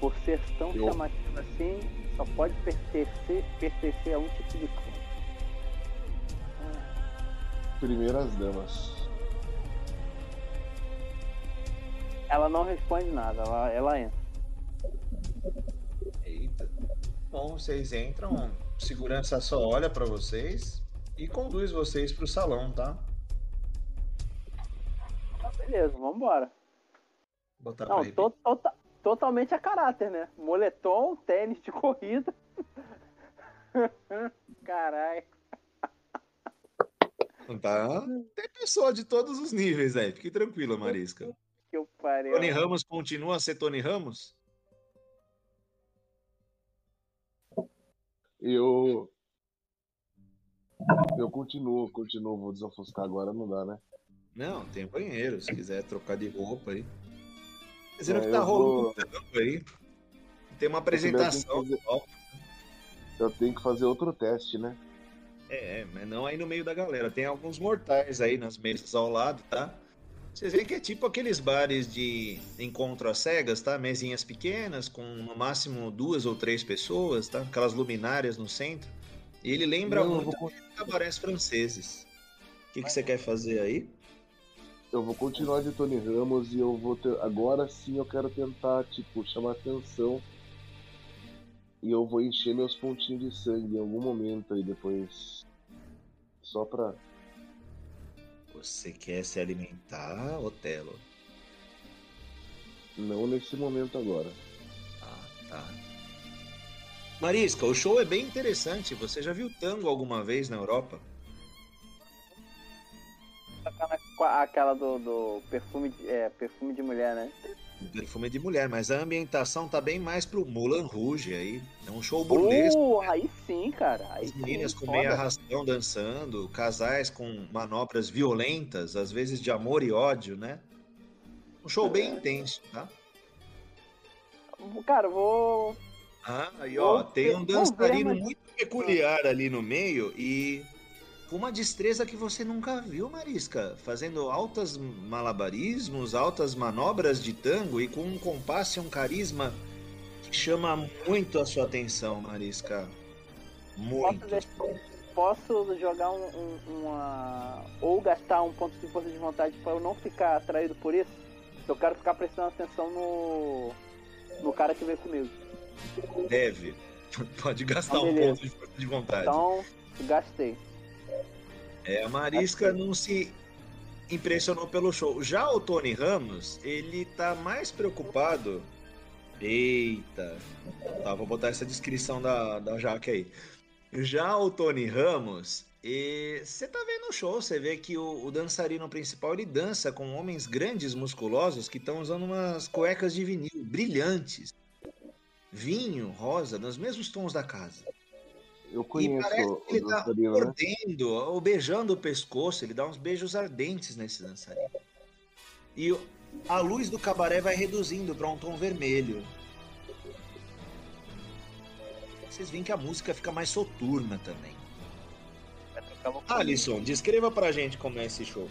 Por ser tão Eu- chamativo assim, só pode pertencer, pertencer a um tipo de clã. Primeiras damas. Ela não responde nada, ela, ela entra. Bom, vocês entram, segurança só olha pra vocês e conduz vocês pro salão, tá? Tá, beleza, vambora. Botar Não, to, tota- totalmente a caráter, né? Moletom, tênis de corrida. Caralho. Tá? Tem pessoa de todos os níveis aí. Fique tranquila, Marisca. Que eu parei. Tony Ramos continua a ser Tony Ramos? Eu. Eu continuo, continuo, vou desofuscar agora, não dá, né? Não, tem banheiro. Se quiser trocar de roupa aí. Dizendo É, que tá eu rolando vou- aí. Tem uma primeiro tem que apresentação. fazer-. Eu tenho que fazer outro teste, né? É, mas não aí no meio da galera. Tem alguns mortais aí nas mesas ao lado, tá? Vocês veem que é tipo aqueles bares de encontro às cegas, tá? Mesinhas pequenas, com no máximo duas ou três pessoas, tá? Aquelas luminárias no centro. E ele lembra Não, eu muito vou, cabarés franceses. O que, que você quer fazer aí? eu vou continuar de Tony Ramos e eu vou ter. Agora sim eu quero tentar, tipo, chamar atenção. E eu vou encher meus pontinhos de sangue em algum momento aí depois. Só pra. Você quer se alimentar, Otelo? Não nesse momento agora. Ah, tá. Marisca, o show é bem interessante. Você já viu tango alguma vez na Europa? Aquela do, do perfume, de, é, perfume de mulher, né? Perfume de mulher, mas a ambientação tá bem mais pro Moulin Rouge aí. É um show burlesco. Uh, aí sim, cara. Aí As meninas sim, com meia arrastão dançando, casais com manobras violentas, às vezes de amor e ódio, né? Um show bem intenso, tá? Cara, vou. Ah, e ó, Vou tem um ver, dançarino mas- muito peculiar ali no meio e com uma destreza que você nunca viu, Marisca, fazendo altas malabarismos, altas manobras de tango e com um compasso e um carisma que chama muito a sua atenção, Marisca. Muito. Posso, posso jogar um, um- uma. Ou gastar um ponto de força de vontade pra eu não ficar atraído por isso? Eu quero ficar prestando atenção no. no cara que veio comigo. Deve. Pode gastar Ah, um ponto de força de vontade. Então, gastei. É, a Marisca não se impressionou pelo show. Já o Tony Ramos, ele tá mais preocupado. Eita. Tá, vou botar essa descrição da, da Jaque aí. Já o Tony Ramos, você tá vendo o show, você vê que o, o dançarino principal ele dança com homens grandes, musculosos, que estão usando umas cuecas de vinil brilhantes. Vinho, rosa, nos mesmos tons da casa. Eu E conheço parece o que ele tá dançarino, né? mordendo ou beijando o pescoço, ele dá uns beijos ardentes nesse dançarino. E a luz do cabaré vai reduzindo para um tom vermelho. Vocês veem que a música fica mais soturna também. Alisson, descreva pra gente como é esse show.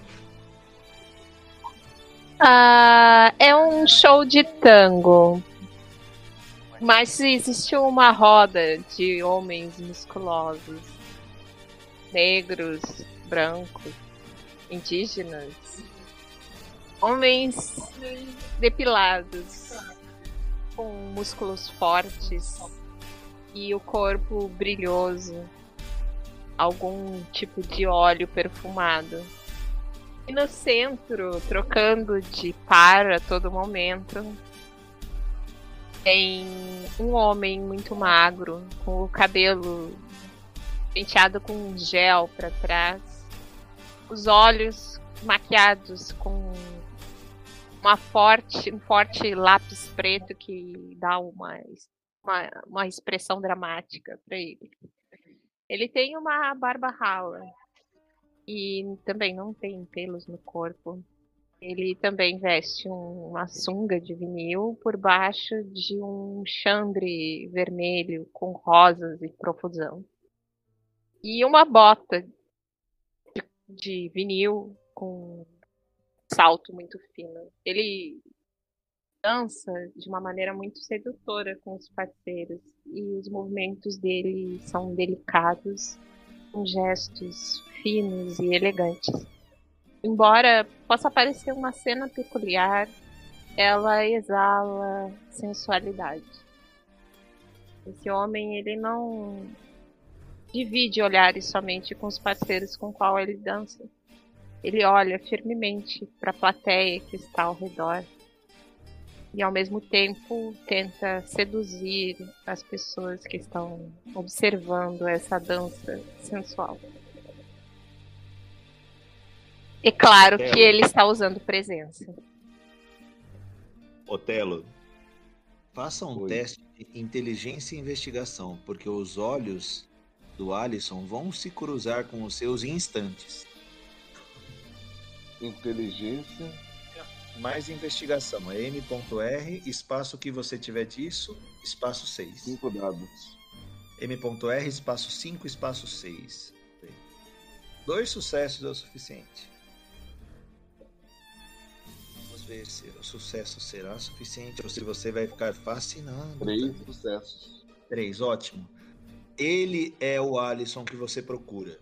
Ah, é um show de tango. Mas existe uma roda de homens musculosos, negros, brancos, indígenas, homens depilados, com músculos fortes e o corpo brilhoso, algum tipo de óleo perfumado. E no centro, trocando de par a todo momento, tem um homem muito magro, com o cabelo penteado com gel para trás, os olhos maquiados com uma forte, um forte lápis preto que dá uma, uma, uma expressão dramática para ele. Ele tem uma barba rala e também não tem pelos no corpo. Ele também veste um- uma sunga de vinil por baixo de um chambre vermelho com rosas e profusão. E uma bota de, de vinil com salto muito fino. Ele dança de uma maneira muito sedutora com os parceiros e os movimentos dele são delicados, com gestos finos e elegantes. Embora possa parecer uma cena peculiar, ela exala sensualidade. Esse homem, ele não divide olhares somente com os parceiros com qual ele dança. Ele olha firmemente para a plateia que está ao redor e ao mesmo tempo tenta seduzir as pessoas que estão observando essa dança sensual. É claro que ele está usando presença. Otelo, faça um Oi. teste de inteligência e investigação, porque os olhos do Alisson vão se cruzar com os seus em instantes. Inteligência. Mais investigação, é M.R, espaço que você tiver disso, espaço 6. Cinco dados. M.R, espaço 5, espaço 6. Dois sucessos é o suficiente. Vamos ver se o sucesso será suficiente ou se você vai ficar fascinado. Três sucessos. Três, ótimo. Ele é o Alisson que você procura.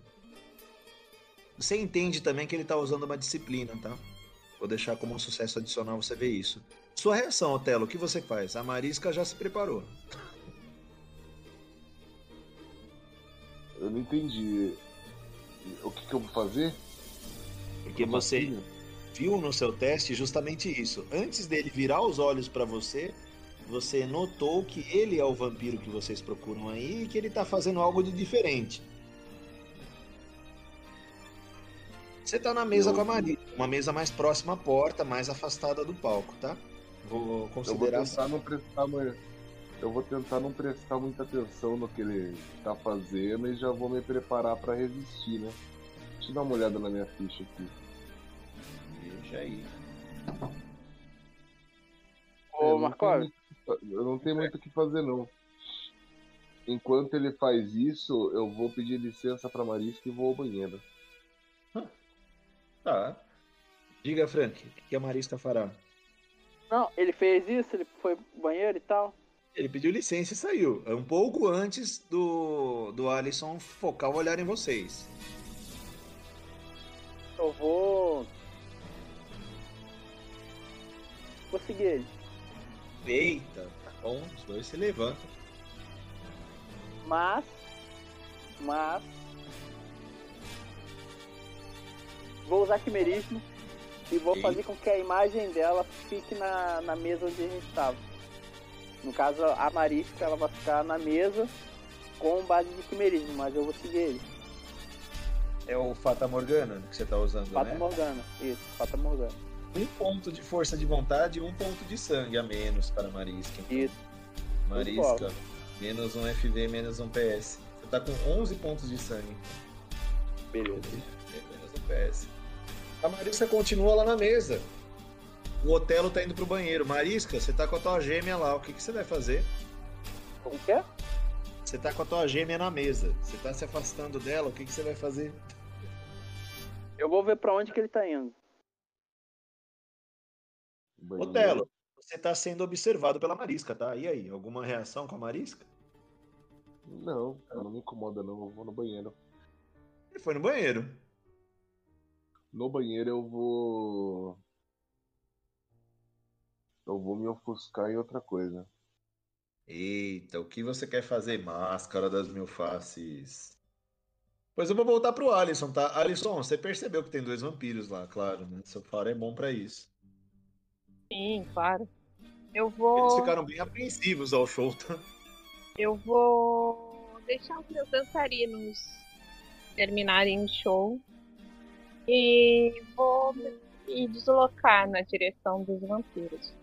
Você entende também que ele tá usando uma disciplina, tá? Vou deixar como um sucesso adicional você ver isso. Sua reação, Otelo, o que você faz? A Marisca já se preparou. Eu não entendi. O que, que eu vou fazer? Porque você Filho? Viu no seu teste justamente isso. Antes dele virar os olhos pra você, você notou que ele é o vampiro que vocês procuram aí e que ele tá fazendo algo de diferente. Você tá na mesa Eu- com a Maria, uma mesa mais próxima à porta, mais afastada do palco, tá? Vou Eu vou considerar tentar não prestar mu- Eu vou tentar não prestar muita atenção no que ele tá fazendo e já vou me preparar pra resistir, né? Deixa eu dar uma olhada na minha ficha aqui. Deixa aí. Eu Ô, não Marco, tenho muito o que fa- Eu não tenho muito o que fazer, não. Enquanto ele faz isso, eu vou pedir licença pra Marisca e vou ao banheiro. Tá. Diga, Frank, o que a Marisca fará? não, ele fez isso, ele foi pro banheiro e tal. Ele pediu licença e saiu. É um pouco antes do, do Alisson focar o olhar em vocês. Eu vou. Vou seguir ele. Eita, tá bom. Os dois se levantam. Mas. Mas. Vou usar quimerismo e vou Eita. fazer com que a imagem dela fique na, na mesa onde a gente estava. No caso, a Marisca ela vai ficar na mesa com base de quimerismo, mas eu vou seguir ele. É o Fata Morgana que você tá usando, Fata né? Morgana. Isso, Fata Morgana. Um ponto de força de vontade e um ponto de sangue a menos para Marisca. então. Isso. Marisca, menos um FV, menos um PS. Você tá com 11 pontos de sangue. Beleza. Menos um PS. A Marisca continua lá na mesa. O Otelo tá indo pro banheiro. Marisca, você tá com a tua gêmea lá. O que, que você vai fazer? Como que é? Você tá com a tua gêmea na mesa. Você tá se afastando dela. O que, que você vai fazer? Eu vou ver pra onde que ele tá indo. Banheiro. Otelo, você tá sendo observado pela Marisca, tá? E aí, alguma reação com a Marisca? Não, não me incomoda não, eu vou no banheiro. Ele foi no banheiro. No banheiro eu vou. Eu vou me ofuscar em outra coisa. Eita, o que você quer fazer? Máscara das mil faces. Pois eu vou voltar pro Alisson, tá? Alisson, você percebeu que tem dois vampiros lá, claro, né? Seu faro é bom pra isso. Sim, claro. Eu Eles vou. ficaram bem apreensivos ao show, tá? Eu vou deixar os meus dançarinos terminarem o show e vou me deslocar na direção dos vampiros.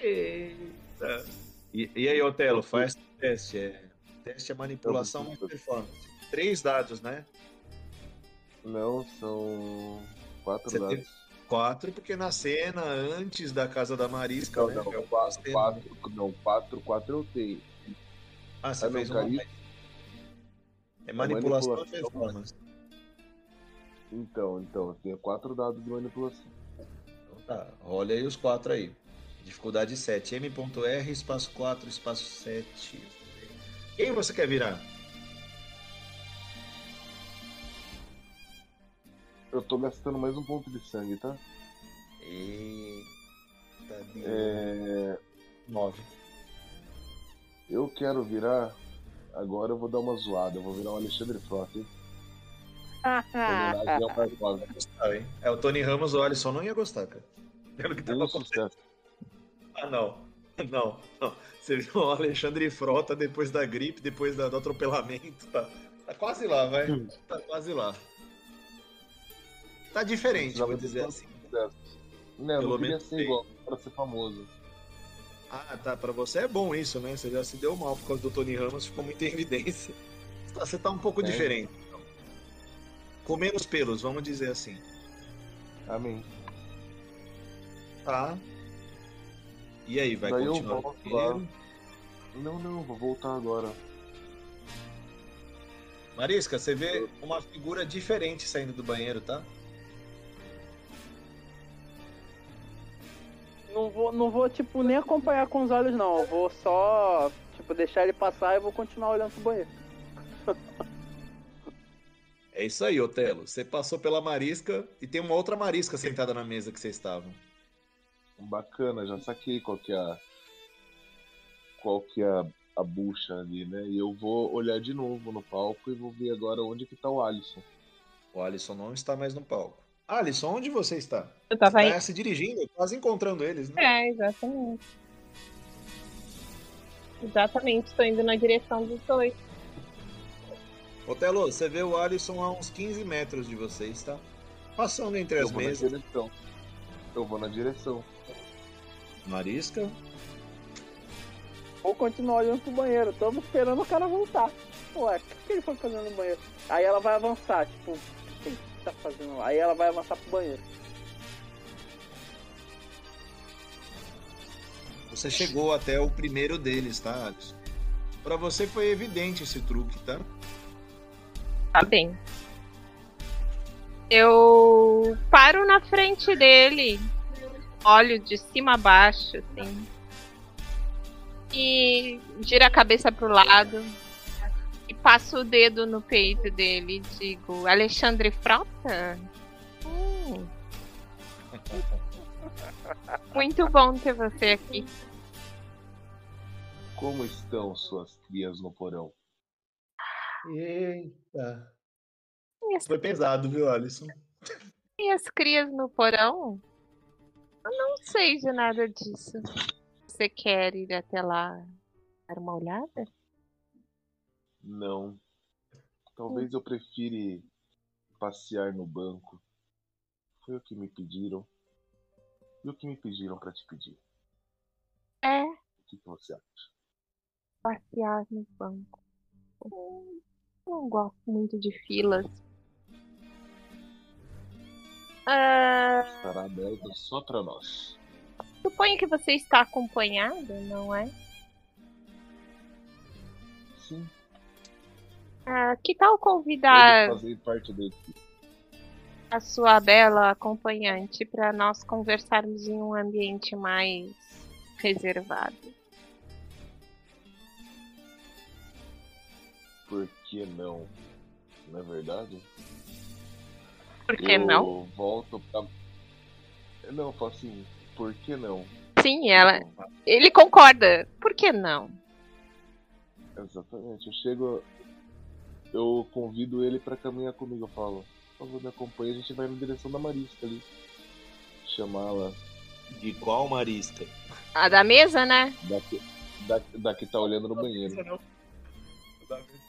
Eita. E, e aí, Otelo, faz o teste. É, teste é manipulação e performance. Três dados, né? Não, são quatro Você tem- dados. Quatro, porque na cena antes da casa da Marisca, Não, né? não, que é o quatro, cena. quatro, não, quatro, quatro eu tenho. Ah, você Ah, não, fez cara, uma. isso- É manipulação e manipulação. performance. Então, então, eu tenho quatro dados de manipulação. Então tá, olha aí os quatro aí. Dificuldade 7. M.R, espaço 4, espaço 7. Quem você quer virar? Eu tô gastando mais um ponto de sangue, tá? Eita, Deus. É. 9. Eu quero virar. Agora eu vou dar uma zoada. Eu vou virar o Alexandre Frota, hein? É, o Tony Ramos, o Alisson não ia gostar, cara. Pelo que tava Um acontecendo. sucesso. Ah, não. Não, não. Você viu o Alexandre Frota depois da gripe, depois da- do atropelamento. Tá, tá quase lá, vai. Tá quase lá. Tá diferente, vou dizer tanto assim. Não, Pelo não queria menos ser tem. igual pra ser famoso. Ah, tá. Pra você é bom isso, né? Você já se deu mal por causa do Tony Ramos, ficou muito em evidência. Tá- Você tá um pouco É. diferente. então. Com menos pelos, vamos dizer assim. Amém. Tá. E aí, vai Daí eu continuar volto no banheiro? Não, não, vou voltar agora. Marisca, você vê uma figura diferente saindo do banheiro, tá? Não vou, não vou, tipo, nem acompanhar com os olhos, não. Eu vou só, tipo, deixar ele passar e vou continuar olhando pro banheiro. É isso aí, Otelo. Você passou pela Marisca e tem uma outra Marisca sentada na mesa que vocês estavam. Bacana, já saquei qual que é a. Qual que é a, a bucha ali, né? E eu vou olhar de novo no palco e vou ver agora onde que tá o Alisson. O Alisson não está mais no palco. Alisson, onde você está? Eu tava aí. Tá se dirigindo, quase encontrando eles, né? É, exatamente. Exatamente, estou indo na direção dos dois. Otelo, você vê o Alisson a uns 15 metros de vocês, tá? Passando entre Eu as vou na mesas. direção. Eu vou na direção. Marisca. Vou continuar olhando pro banheiro. Estamos esperando o cara voltar. Ué, o que, ele foi fazendo no banheiro? Aí ela vai avançar, tipo, tá fazendo lá? Aí ela vai avançar pro banheiro. Você chegou até o primeiro deles, tá, Alisson? Pra você foi evidente esse truque, tá? Tá bem. Eu paro na frente dele, olho de cima a baixo, assim. E giro a cabeça pro lado. Passo o dedo no peito dele e digo, Alexandre Frota? Hum. Muito bom ter você aqui. Como estão suas crias no porão? Eita. E as, Foi pesado, viu, Alisson? e as crias no porão? Eu não sei de nada disso. Você quer ir até lá dar uma olhada? Não. Talvez eu prefira passear no banco. Foi o que me pediram. E o que me pediram pra te pedir? É, O que, que você acha? passear no banco. Hum, Não gosto muito de filas. Ah, Estará aberto só pra nós. suponho que você está acompanhado, não é? Sim, Ah, que tal convidar a sua bela acompanhante para nós conversarmos em um ambiente mais reservado? Por que não? Não é verdade? Por que eu não? volto pra. Não, eu falo assim, por que não? Sim, ela. Ele concorda. Por que não? Exatamente. Eu chego. Eu convido ele pra caminhar comigo. Eu falo, por favor, me acompanha. A gente vai na direção da Marisca ali. Chamá-la. De qual Marisca? A da mesa, né? Da que, da, da que tá olhando no banheiro.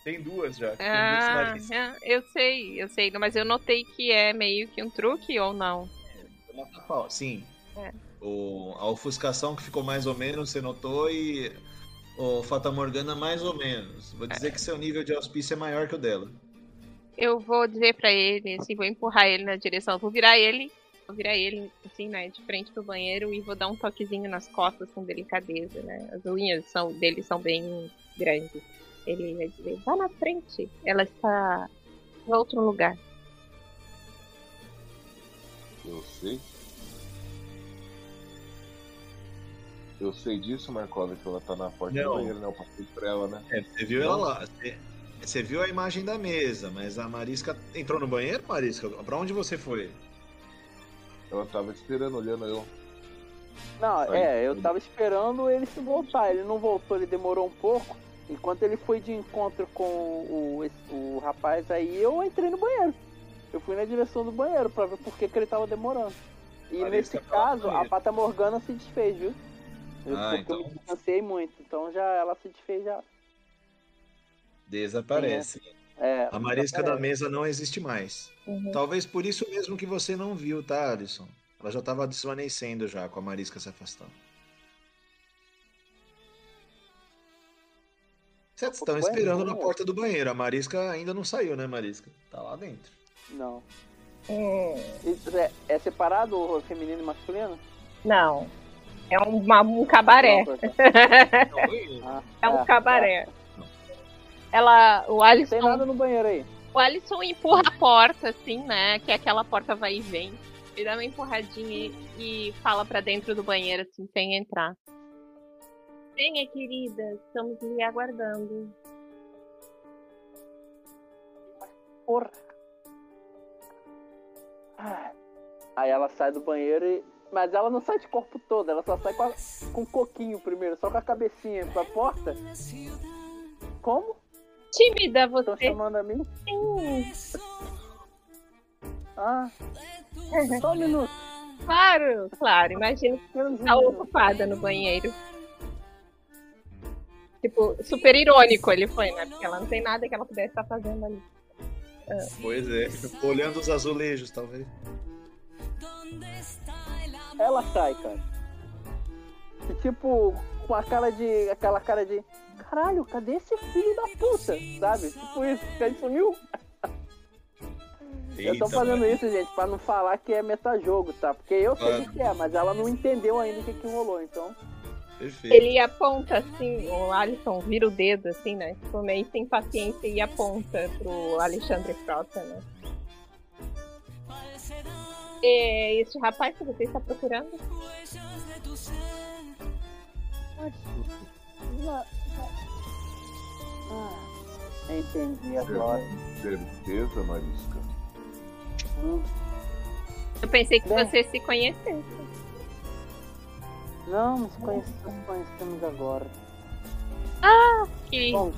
Tem duas já. Tem duas Ah, Mariscas. é, eu sei, eu sei, mas eu notei que é meio que um truque ou não. Sim. É. O, a ofuscação que ficou mais ou menos, você notou, e o Fata Morgana mais ou menos. Vou dizer que seu nível de auspício é maior que o dela. Eu vou dizer pra ele, assim, vou empurrar ele na direção, vou virar ele, vou virar ele, assim, né, de frente pro banheiro e vou dar um toquezinho nas costas com delicadeza, né? As unhas são, dele são bem grandes. Ele vai dizer, vá na frente, ela está em outro lugar. Eu sei. Eu sei disso, Markov, que ela tá na porta Não. do banheiro, né? Eu passei pra ela, né? É, você viu ela lá. Você, você viu a imagem da mesa, mas a Marisca entrou no banheiro, Marisca? Pra onde você foi? Ela tava esperando, olhando eu. Não, Aí, é, eu tava esperando ele se voltar. Ele não voltou, ele demorou um pouco. Enquanto ele foi de encontro com o, o rapaz aí, eu entrei no banheiro. Eu fui na direção do banheiro pra ver por que, que ele tava demorando. E nesse caso, a. Pata Morgana se desfez, viu? Eu- Ah, eu então. me distanciei muito. Então já ela se desfez já. Desaparece. É, A marisca da mesa não existe mais. Uhum. Talvez por isso mesmo que você não viu, tá, Alisson? Ela já tava desvanecendo já, com a marisca se afastando. Vocês estão banheiro, esperando na porta do banheiro. A marisca ainda não saiu, né, marisca? Tá lá dentro. Não. Isso é, é separado o feminino e masculino? não. É um, uma- um cabaré. É um tá. cabaré. Ela, o Alisson, Tem nada no banheiro aí. o Alisson empurra a porta, assim, né? Que é aquela porta vai e vem. Ele dá uma empurradinha e, e fala pra dentro do banheiro, assim, sem entrar. Venha, querida, estamos lhe aguardando. Porra. Aí ela sai do banheiro e. Mas ela não sai de corpo todo, ela só sai com, a- com o coquinho primeiro, só com a cabecinha pra porta. Como? Tímida Estão você. chamando a mim? Sim, Ah, só um minuto. claro, claro. Imagino que um tá ocupada no banheiro. Tipo, super irônico ele foi, né? Porque ela não tem nada que ela pudesse estar fazendo ali. Pois é. Olhando os azulejos, talvez. Ela sai, cara. E tipo, com a cara de. aquela cara de. Caralho, cadê esse filho da puta? Sabe? Tipo isso, que ele sumiu. eu tô fazendo mano. isso, gente, pra não falar que é metajogo, tá? Porque eu sei Claro. o que é, mas ela não entendeu ainda o que, que rolou, então. Perfeito. Ele aponta assim, o Alisson vira o dedo, assim, né? Tipo, meio sem paciência e aponta pro Alexandre Frota, né? É esse rapaz que você está procurando? Ah, entendi agora. Certeza, Marisca. Hum, Eu pensei que Bem. você se conhecesse. Não, nos conhecemos, conhecemos agora. Que, Bom,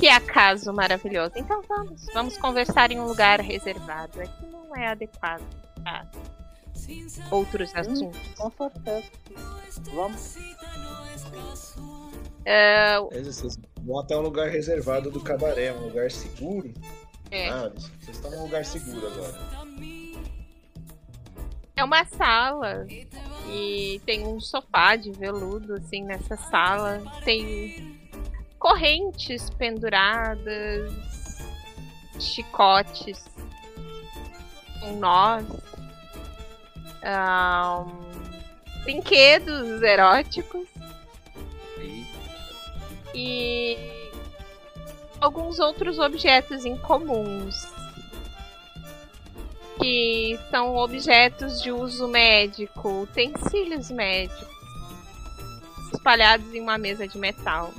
que acaso maravilhoso. Então vamos, vamos conversar em um lugar reservado. Aqui não é adequado a outros assuntos. com certeza. Vamos. É, É, Vocês vão até um lugar reservado do cabaré, um lugar seguro. é. Ah, vocês estão num lugar seguro agora. É uma sala e tem um sofá de veludo assim nessa sala. Tem correntes penduradas, chicotes com nós, ahn, brinquedos eróticos e alguns outros objetos incomuns que são objetos de uso médico, utensílios médicos espalhados em uma mesa de metal.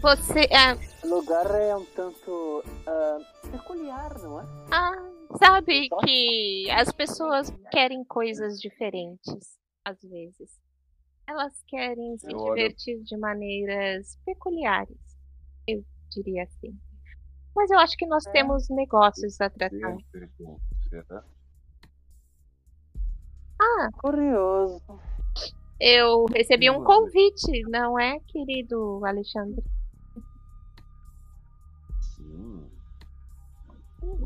Você, ah, O lugar é um tanto ah, peculiar, não é? ah, sabe que as pessoas querem coisas diferentes às vezes. Elas querem se Eu olho- divertir de maneiras peculiares, eu diria assim. Mas eu acho que nós É. temos negócios a tratar. Será? Curioso. Eu recebi um convite, não é, querido Alexandre?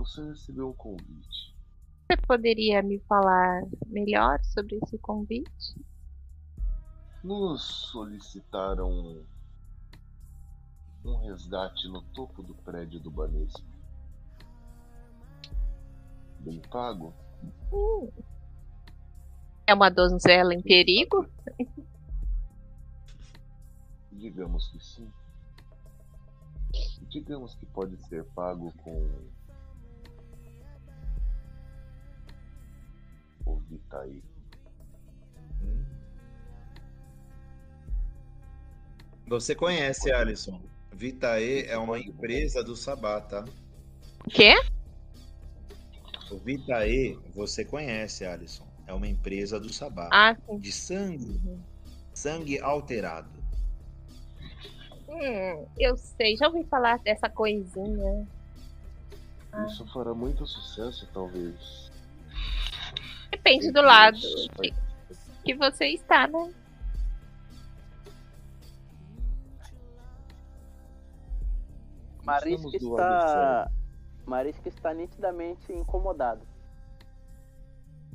Você recebeu um convite. Você poderia me falar melhor sobre esse convite? Nos solicitaram um resgate no topo do prédio do Banesco. Bem pago? Hum. É uma donzela em perigo? Digamos que sim. Digamos que pode ser pago com o Vitaí. Você conhece, Alisson. Vitae é uma empresa do Sabá, tá? O quê? O Vitae, você conhece, Alisson. É uma empresa do Sabá. Ah, sim. De sangue. Uhum. Sangue alterado. Hum, eu sei, já ouvi falar dessa coisinha. Isso fará muito sucesso, talvez. Depende do lado que, que você está, né? Marisca está. Marisca está nitidamente incomodado.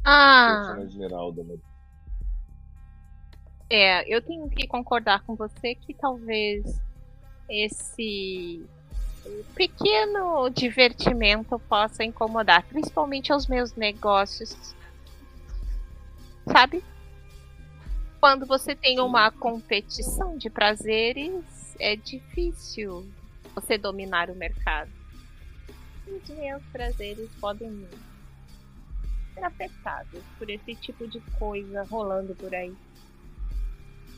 Ah, né? é, eu tenho que concordar com você que talvez esse pequeno divertimento possa incomodar, principalmente aos meus negócios. Sabe? Quando você tem uma competição de prazeres, é difícil você dominar o mercado. Os meus prazeres podem ser afetados por esse tipo de coisa rolando por aí.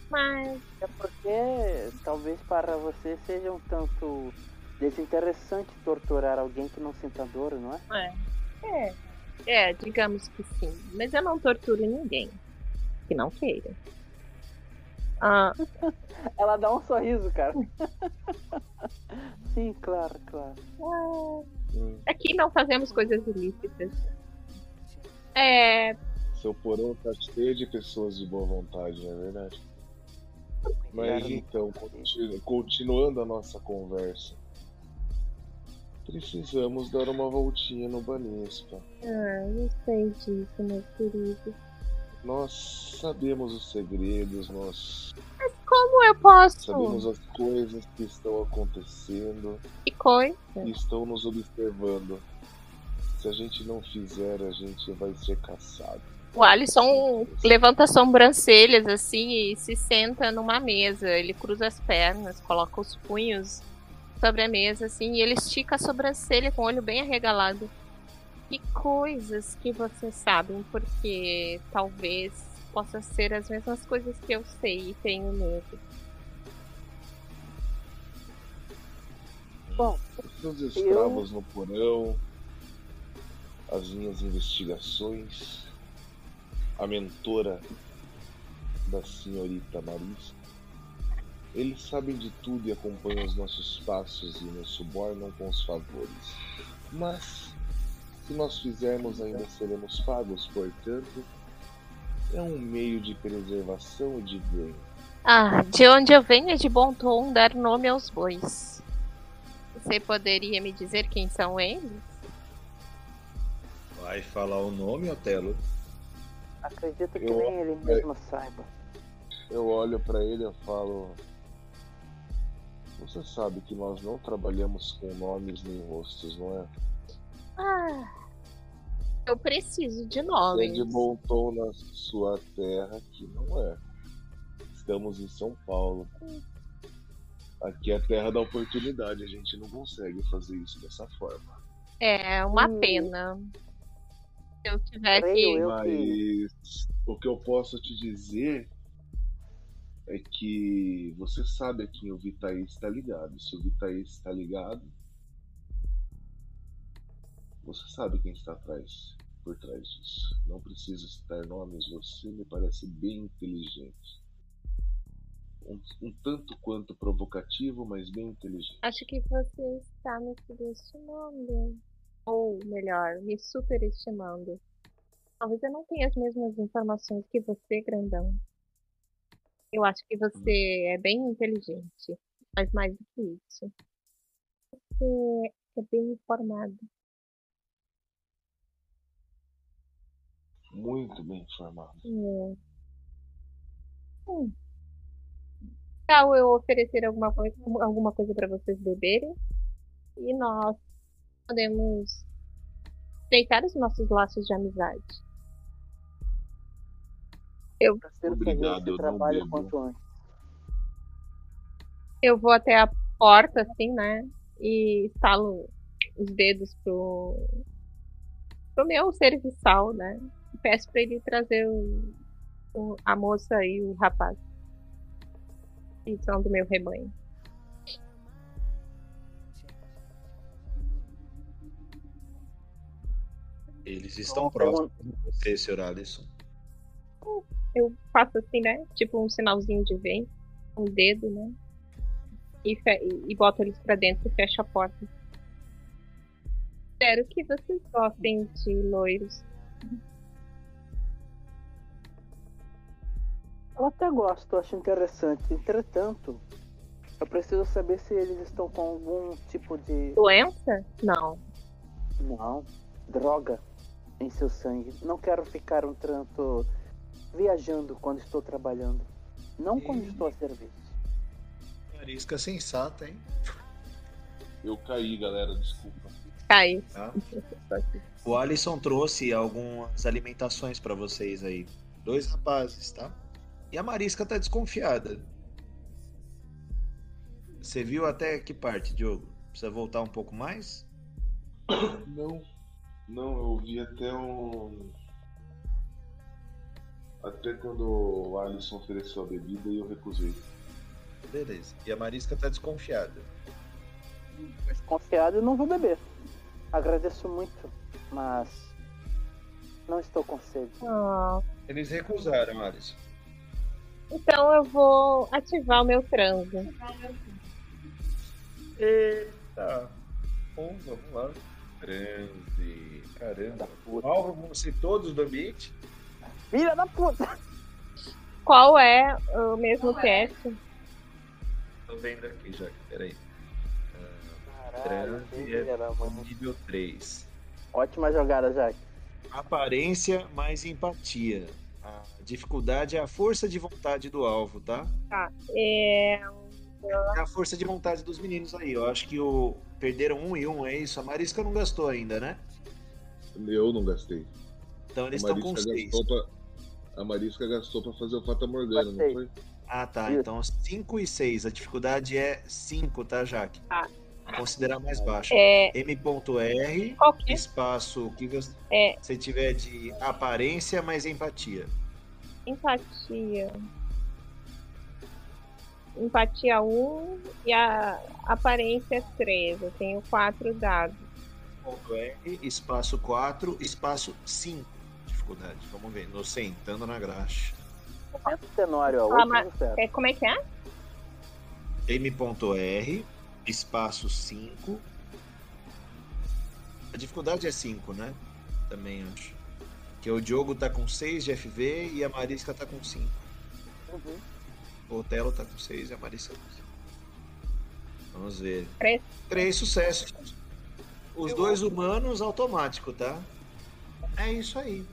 Mas É porque talvez para você seja um tanto desinteressante torturar alguém que não sinta dor, não é? É. É, digamos que sim. Mas eu não torturo ninguém. Que não queira. Ah, Ela dá um sorriso, cara. Sim, claro, claro. ah, aqui não fazemos coisas ilícitas. É. seu porão tá cheio de pessoas de boa vontade, não é verdade? Mas então, continu- continuando a nossa conversa. Precisamos dar uma voltinha no Banespa. Ah, eu sei disso, meu querido. Nós sabemos os segredos, nós Como eu posso? sabemos as coisas que estão acontecendo Que coisa. e estão nos observando. Se a gente não fizer, a gente vai ser caçado. O Alisson levanta as sobrancelhas assim e se senta numa mesa. Ele cruza as pernas, coloca os punhos sobre a mesa assim e ele estica a sobrancelha com o olho bem arregalado. Que coisas que vocês sabem, porque talvez possa ser as mesmas coisas que eu sei e tenho medo. Bom, Os escravos no porão, as minhas investigações, a mentora da senhorita Marisa. Eles sabem de tudo e acompanham os nossos passos e nos subornam com os favores. Mas, se nós fizermos, ainda seremos pagos, portanto, é um meio de preservação e de ganho. Ah, de onde eu venho é de bom tom dar nome aos bois. Você poderia me dizer quem são eles? Vai falar o nome, Otelo? acredito que Eu- nem ele mesmo saiba. Eu olho pra ele e falo. Você sabe que nós não trabalhamos com nomes nem rostos, não é? Ah, eu preciso de Se é nomes. de bom tom na sua terra, que não é. Estamos em São Paulo. Aqui é a terra da oportunidade, a gente não consegue fazer isso dessa forma. É uma Hum. pena. Se eu eu. Mas o que eu posso te dizer é que você sabe a quem o Vitaí está ligado. Se o Vitaí está ligado, você sabe quem está atrás, por trás disso. Não preciso citar nomes, você me parece bem inteligente. Um, um tanto quanto provocativo, mas bem inteligente. Acho que você está me subestimando. Ou melhor, me superestimando. Talvez eu não tenha as mesmas informações que você, grandão. Eu acho que você é bem inteligente. Mas mais do que isso. Você é bem informado. Muito bem informado. É. Hum. Tal eu oferecer alguma coisa, alguma coisa para vocês beberem e nós podemos deitar os nossos laços de amizade. Obrigado, eu não trabalho quanto antes. Eu vou até a porta, assim, né? E estalo os dedos pro, pro meu serviçal, né? E peço pra ele trazer o, o- a moça e o rapaz. Que são do meu rebanho. Eles estão Então, próximos de você, senhor Alisson. Eu faço assim, né? Tipo um sinalzinho de vem, um dedo, né? E, fe- e- boto eles pra dentro e fecho a porta. Espero que vocês gostem de loiros. Eu até gosto, acho interessante. Entretanto, eu preciso saber se eles estão com algum tipo de. Doença? Não. Não, droga em seu sangue. Não quero ficar um tanto viajando quando estou trabalhando. Não quando E- estou a serviço. Marisca sensata, hein? Eu caí, galera, desculpa. Cai. Tá? O Alisson trouxe algumas alimentações pra vocês aí. Dois rapazes, tá? E a Marisca tá desconfiada. Você viu até que parte, Diogo? Precisa voltar um pouco mais? Não, não, eu vi até um. Até quando o Alisson ofereceu a bebida e eu recusei. Beleza. E a Marisca tá desconfiada. Confiado, eu não vou beber. Agradeço muito, mas não estou com sede. Ah, Eles recusaram, Alisson. então eu vou ativar o meu transe. Eita. Bom, vamos lá. Transe. Caramba. Alvo ser todos do ambiente? Filha da puta! Qual é o mesmo teste? Tô vendo aqui já. Peraí. Caralho, filha da é mãe. nível 3. Ótima jogada, Jack. Aparência mais empatia. A dificuldade é a força de vontade do alvo, tá? É, É a força de vontade dos meninos aí. Eu acho que o perderam um e um, é isso? A Marisca não gastou ainda, né? Eu não gastei. Então eles estão com seis. pra. A Marisca gastou pra fazer o Fata Morgana, não foi? Ah, tá. Isso. Então 5 e 6. A dificuldade é 5, tá, Jaque? Tá. Considerar mais baixo. é, M.R, qual que espaço o que você é se tiver de aparência mais empatia. empatia? Empatia 1 e a aparência 3. Eu tenho 4 dados. Ponto R, espaço 4, espaço 5. Dificuldade. Vamos ver. No sentando na graxa. Tenório, ó. Ah, oito mas- no zero. É, como é que é? M.R, espaço 5. A dificuldade é 5, né? Também acho. Que o Diogo tá com 6 de FV e a Marisca tá com 5. Uhum. O Otelo tá com 6 e a Marisca com 5. Vamos ver. Três. Três sucessos. Os dois humanos automático, tá? É isso aí.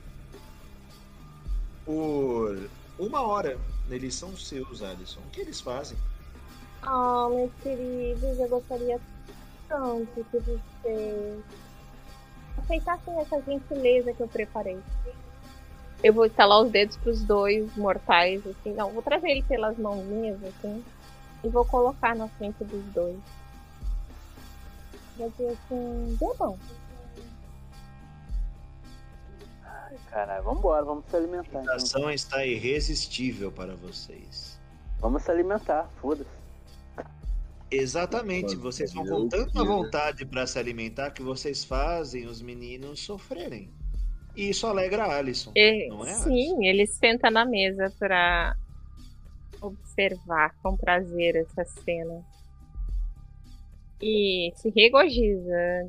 Por uma hora, eles são seus, Alisson. O que eles fazem? Oh, meus queridos, eu gostaria tanto que vocês aceitassem essa gentileza que eu preparei. Eu vou estalar os dedos pros dois mortais, assim. Não, vou trazer ele pelas mãozinhas, assim. E vou colocar na frente dos dois. Vou dizer assim, bebam. Ai, Caralho, vambora, vamos se alimentar. A Então. ação está irresistível para vocês. Vamos se alimentar, foda-se. Exatamente, vocês vão com tanta vontade para se alimentar que vocês fazem os meninos sofrerem. E isso alegra a Alisson. E- Não é, sim, ele senta na mesa pra observar com prazer essa cena. E se regozija.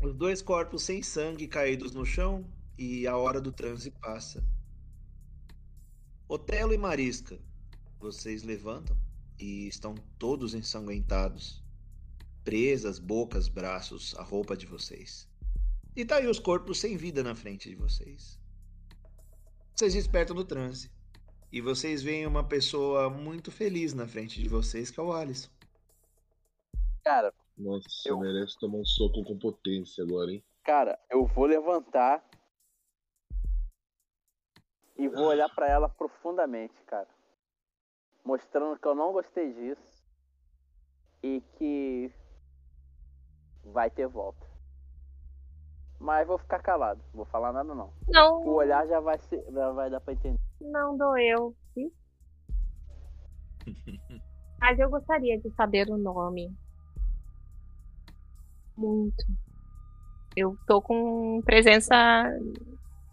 Os dois corpos sem sangue caídos no chão e a hora do transe passa. Otelo e Marisca, vocês levantam e estão todos ensanguentados, presas, bocas, braços, a roupa de vocês. E tá aí os corpos sem vida na frente de vocês. Vocês despertam do transe e vocês veem uma pessoa muito feliz na frente de vocês, que é o Alisson. Cara, Nossa, Eu- merece tomar um soco com potência agora, hein? cara, eu vou levantar e vou olhar pra ela profundamente, cara. Mostrando que eu não gostei disso e que vai ter volta. Mas vou ficar calado, vou falar nada não. O Não, olhar já vai ser, já vai dar pra entender. não doeu. viu? Mas eu gostaria de saber o nome. Muito. Eu tô com presença.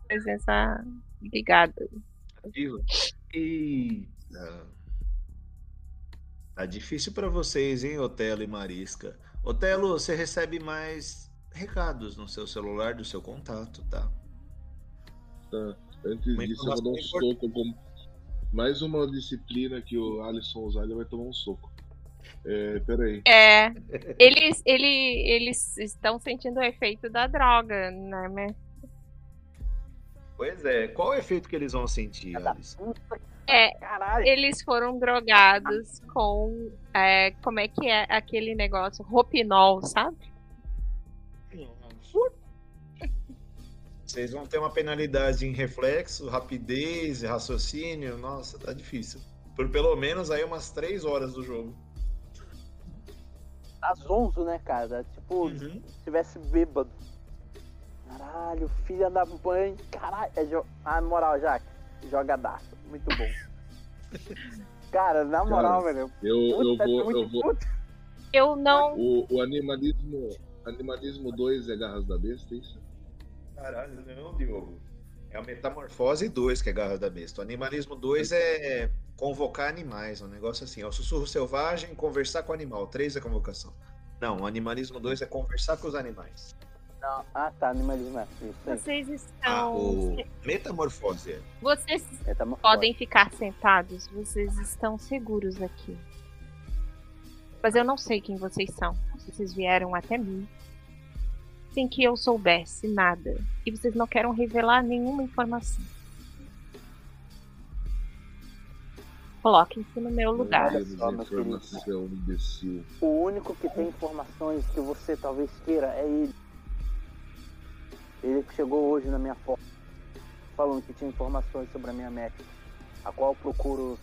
Presença ligada. Viva. E. Tá difícil para vocês, hein, Otelo e Marisca. Otelo, você recebe mais recados no seu celular do seu contato, tá? Tá. Antes Uma disso, eu vou dar um soco. Mais uma disciplina que o Alisson usar, ele vai tomar um soco. É, peraí. É. Eles, ele, eles estão sentindo o efeito da droga, né? mas- Pois é. Qual o efeito que eles vão sentir, Alice? É, caralho. eles foram drogados com. é, como é que é aquele negócio? Ropinol, sabe? Vocês vão ter uma penalidade em reflexo, rapidez, raciocínio. Nossa, tá difícil. Por pelo menos aí umas três horas do jogo. Tá zonzo, né, cara? Tipo, Uhum. se tivesse bêbado. Caralho, filha da mãe. Caralho. É jo... Ah, na moral, Jaque. Joga Dark. Muito bom. Cara, na moral, velho. Eu, eu puta, vou. muito Eu vou puta. Eu não. o, o animalismo. Animalismo 2 é Garras da Besta, é isso? Caralho, não, Diogo. É a Metamorfose 2 que é Garra da Besta. O Animalismo 2 é convocar animais, um negócio assim. É o sussurro selvagem, conversar com o animal. 3 é convocação. Não, o Animalismo 2 é conversar com os animais. Não. Ah, tá. Animalismo. é. Vocês Ah, estão. o Metamorfose é. Vocês tá podem ficar sentados, vocês estão seguros aqui. Mas eu não sei quem vocês são. Vocês vieram até mim sem que eu soubesse nada. E vocês não querem revelar nenhuma informação. Coloquem-se no meu lugar. O único que tem informações que você talvez queira é ele. Ele que chegou hoje na minha porta falando que tinha informações sobre a minha métrica, a qual eu procuro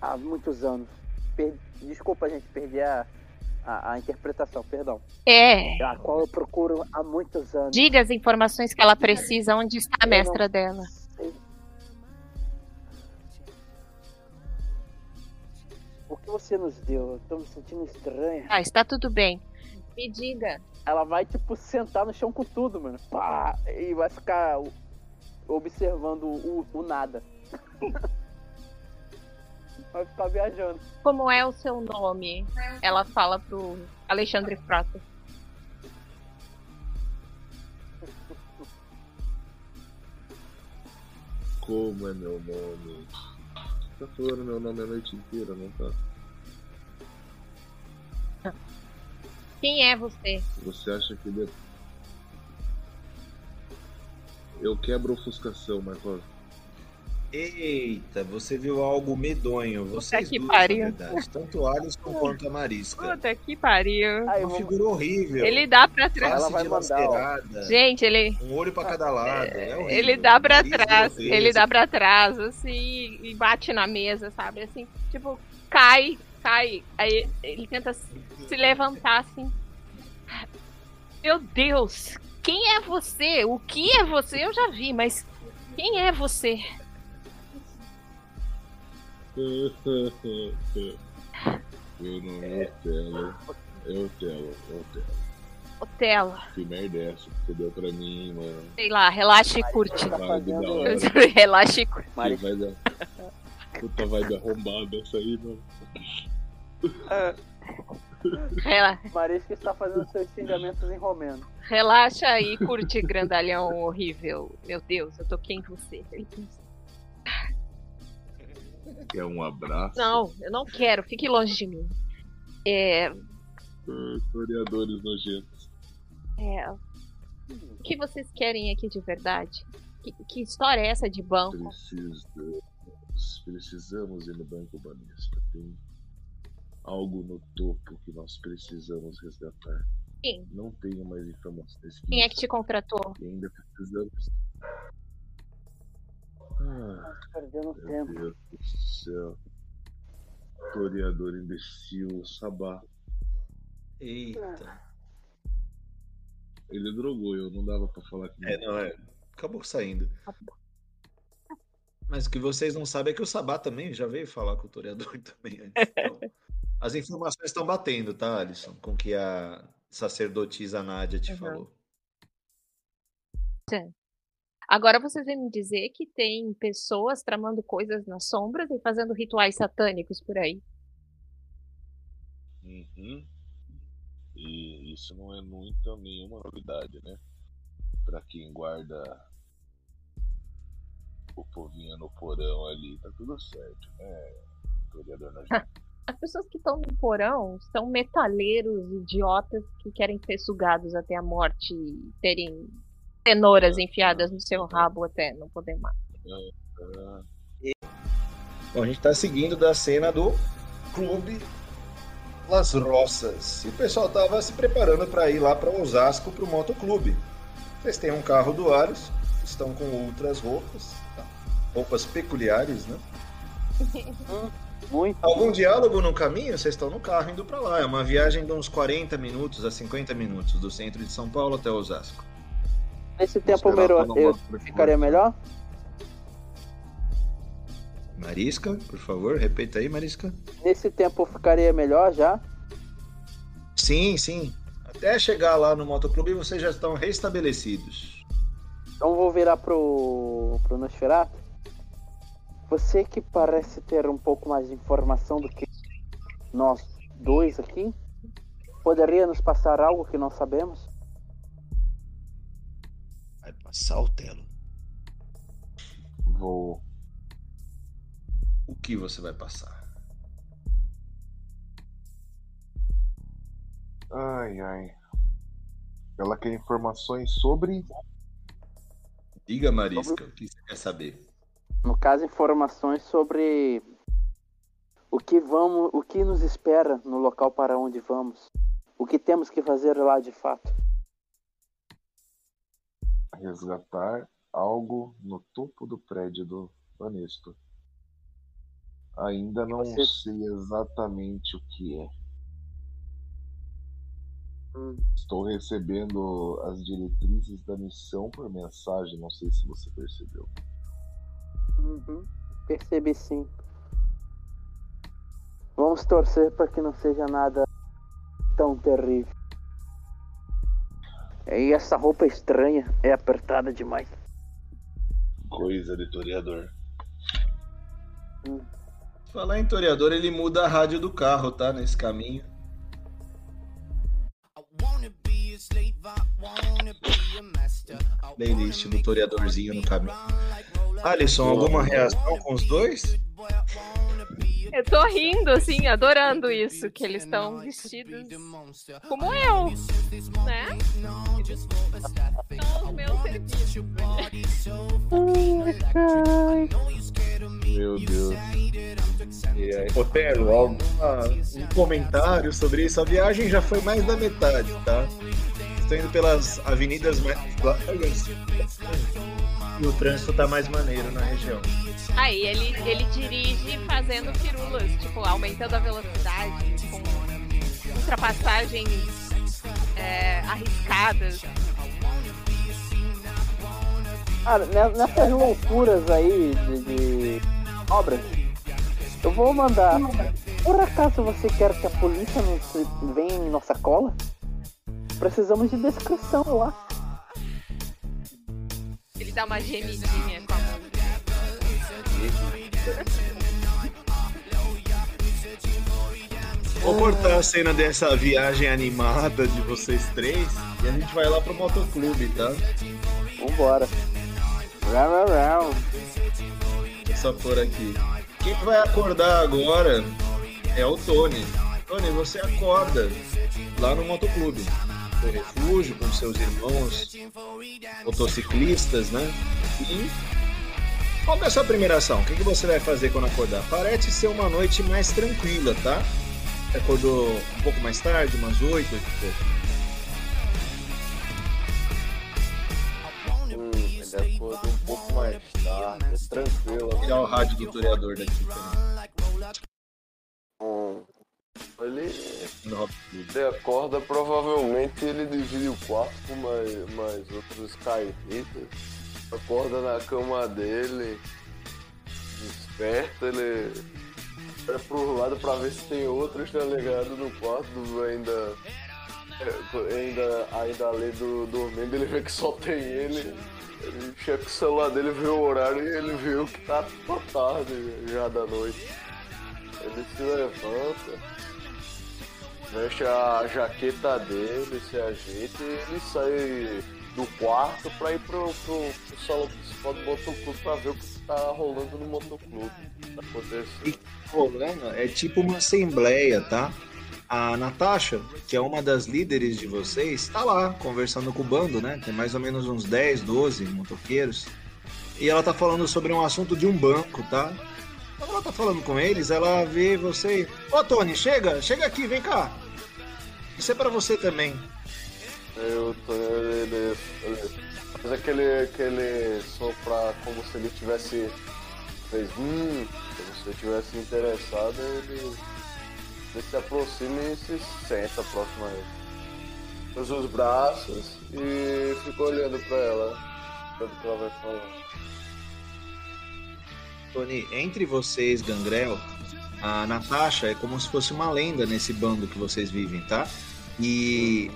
há muitos anos. Per- Desculpa, gente, perdi a, a, a interpretação, perdão. É. A qual eu procuro há muitos anos. Diga as informações que ela precisa, onde está a mestra dela. Sei. O que você nos deu? Eu tô me sentindo estranha. Ah, está tudo bem. Me diga. ela vai, tipo, sentar no chão com tudo, mano. Pá! E vai ficar observando o, o nada. vai ficar viajando. Como é o seu nome? Ela fala pro Alexandre Frota. Como é meu nome? Tá falando meu nome a noite inteira, não tá? Quem é você? Você acha que. Eu quebro ofuscação, Marcos. Eita, você viu algo medonho. Vocês que duas, pariu. verdade. Tanto o Alisson quanto a Marisca. Puta que pariu. Aí, Uma vamos... figura horrível. Ele dá pra trás. Ela vai mandar. Gente, ele, Um olho pra cada lado. É horrível. ele dá pra trás. Ele dá pra trás, assim, e bate na mesa, sabe? Assim, tipo, cai, cai. Aí ele tenta se se levantar, assim. Meu Deus, quem é você? O que é você? Eu já vi, mas quem é você? Meu nome é Otelo. É Otelo, é Otelo. Otelo, Que merda é essa que você deu pra mim, mano? sei lá, relaxa e curte. Tá fazendo- relaxa e curte. Que Mari- vibe Puta vibe arrombada essa aí, mano. Rela- Marisca está fazendo seus xingamentos em romeno. Relaxa e curte, grandalhão horrível. Meu Deus, eu toquei em você. Quer um abraço? Não, eu não quero, fique longe de mim. É, Historiadores nojentos. é, o que vocês querem aqui de verdade? Que, que história é essa de banco? Precisamos, precisamos ir no Banco Banista. Tem algo no topo que nós precisamos resgatar. Quem? Não tenho mais informações. Quem é que te contratou? E ainda precisamos. Ah, Perdendo meu tempo. Deus do céu. Historiador imbecil, Sabá. Eita. Ele drogou, eu não dava pra falar que É, não, é. Acabou saindo. Mas o que vocês não sabem é que o Sabá também já veio falar com o Toreador também antes. Então, as informações estão batendo, tá, Alisson? Com que a, sacerdotisa Nádia te Uhum. falou. Agora vocês vêm me dizer que tem pessoas tramando coisas nas sombras e fazendo rituais satânicos por aí. Uhum. E isso não é muita nenhuma novidade, né? Pra quem guarda o povinho no porão ali, tá tudo certo, né? As pessoas que estão no porão são metaleiros idiotas que querem ser sugados até a morte e terem cenouras enfiadas no seu rabo até não poder mais. Ah, Bom, a gente tá seguindo da cena do Clube Las Roças. E o pessoal tava se preparando para ir lá para Osasco pro motoclube. Vocês têm um carro do Ares, estão com outras roupas, tá? roupas peculiares, né? Muito. Algum diálogo no caminho? Vocês estão no carro indo para lá. É uma viagem de uns 40 minutos a 50 minutos do centro de São Paulo até Osasco. Nesse tempo, Mero, todo eu ficaria melhor? Marisca, por favor, repita aí, Marisca. Nesse tempo, eu ficaria melhor já? Sim, sim. Até chegar lá no motoclube vocês já estão restabelecidos. Então vou virar pro, pro Nosferatu. Você que parece ter um pouco mais de informação do que nós dois aqui, poderia nos passar algo que não sabemos? Vai passar o telo. vou. O que você vai passar? Ai, ai. Ela quer informações sobre. Diga, Marisca, o que você quer saber? No caso, informações sobre o que vamos, o que nos espera no local para onde vamos, o que temos que fazer lá de fato. Resgatar algo no topo do prédio do Vanestor. Ainda não Você- sei exatamente o que é. Estou recebendo as diretrizes da missão por mensagem, não sei se você percebeu. Uhum. Percebi sim. Vamos torcer para que não seja nada tão terrível. E essa roupa estranha é apertada demais. Coisa de toreador. Falar em toreador, ele muda a rádio do carro, tá? Nesse caminho. Playlist do toreadorzinho no caminho. Alisson, alguma reação com os dois? Eu tô rindo, assim, adorando isso, que eles estão vestidos como eu, né? São os meus serviços. Meu Deus. E aí, Otelo, alguma, um comentário sobre isso? A viagem já foi mais da metade, tá? Estou indo pelas avenidas mais largas. E o trânsito tá mais maneiro na região. Aí ele, ele dirige fazendo firulas, tipo, aumentando a velocidade, com ultrapassagens é, arriscadas. Cara, ne- nessas loucuras aí de, de obras, eu vou mandar. Por acaso você quer que a polícia venha em nossa cola? Precisamos de descrição, eu acho. Ele dá uma gemidinha com a mão. Vou cortar a cena dessa viagem animada de vocês três e a gente vai lá pro motoclube, tá? Vambora. Rau, rau, rau. Só por aqui. Quem vai acordar agora é o Tony. Tony, você acorda lá no motoclube. Refúgio, com seus irmãos motociclistas, né? E qual é a sua primeira ação? O que, que você vai fazer quando acordar? Parece ser uma noite mais tranquila, tá? Você acordou um pouco mais tarde, umas 8, 8 e pouco. Hum, acordou um pouco mais tarde, é tranquilo. Vou tirar o rádio do toreador daqui também. Hum. Ele, ele acorda, provavelmente ele divide o quarto com mais, mais outros Skyhitters. Acorda na cama dele, desperta, ele olha pro lado pra ver se tem outros, tá ligado? No quarto ainda é, ainda, ainda ali do, dormindo, ele vê que só tem ele. Ele chega o celular dele, vê o horário e ele viu que tá, tá tarde já da noite. Ele se levanta, veste a jaqueta dele, se ajeita e ele sai do quarto pra ir pro, pro, pro salão principal do motoclube pra ver o que tá rolando no motoclube. Tá acontecendo. E rolando é tipo uma assembleia, tá? A Natasha, que é uma das líderes de vocês, tá lá conversando com o bando, né? Tem mais ou menos uns 10, 12 motoqueiros. E ela tá falando sobre um assunto de um banco, tá? Quando ela tá falando com eles, ela vê você. Ô Tony, chega, chega aqui, vem cá. Isso é pra você também. Eu tô. Ele, ele faz aquele, aquele soprar como se ele tivesse. fez hum, como se ele tivesse interessado, ele, ele se aproxima e se senta próximo a ele. Os braços e fica olhando pra ela. Vendo o que ela vai falar. Tony, entre vocês, Gangrel, a Natasha é como se fosse uma lenda nesse bando que vocês vivem, tá? E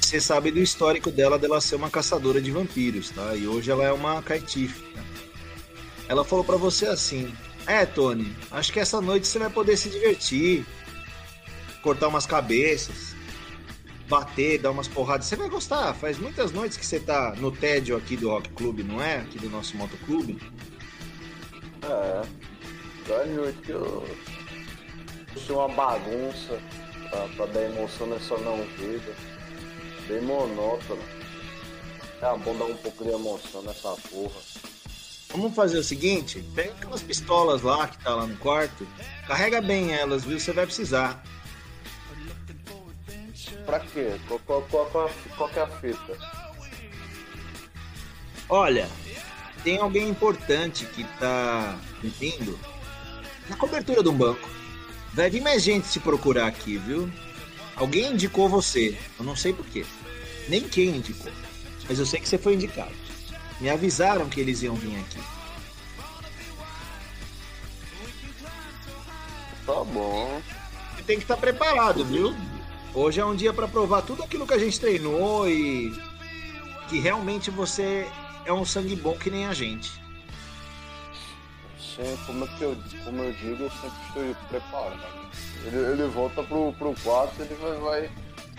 você sabe do histórico dela dela ser uma caçadora de vampiros, tá? E hoje ela é uma caitífica. Ela falou para você assim: "É, Tony, acho que essa noite você vai poder se divertir, cortar umas cabeças, bater, dar umas porradas. Você vai gostar. Faz muitas noites que você tá no tédio aqui do Rock Club, não é? Aqui do nosso motoclube. É, noite que eu. Achei uma bagunça pra, pra dar emoção nessa não vida. Bem monótono. É bom dar um pouco de emoção nessa porra. Vamos fazer o seguinte: pega aquelas pistolas lá que tá lá no quarto, carrega bem elas, viu? Você vai precisar. Pra quê? Qual, qual, qual, qual, qual que é a fita? Olha, tem alguém importante que tá vindo na cobertura de um banco. Vai vir mais gente se procurar aqui, viu? Alguém indicou você. Eu não sei porquê. Nem quem indicou. Mas eu sei que você foi indicado. Me avisaram que eles iam vir aqui. Tá bom. Você tem que estar preparado, viu? Hoje é um dia para provar tudo aquilo que a gente treinou e que realmente você é um sangue bom que nem a gente. Sim, como, é que eu, como eu digo, eu sempre estou preparado. Ele, ele volta pro, pro quarto, ele vai, vai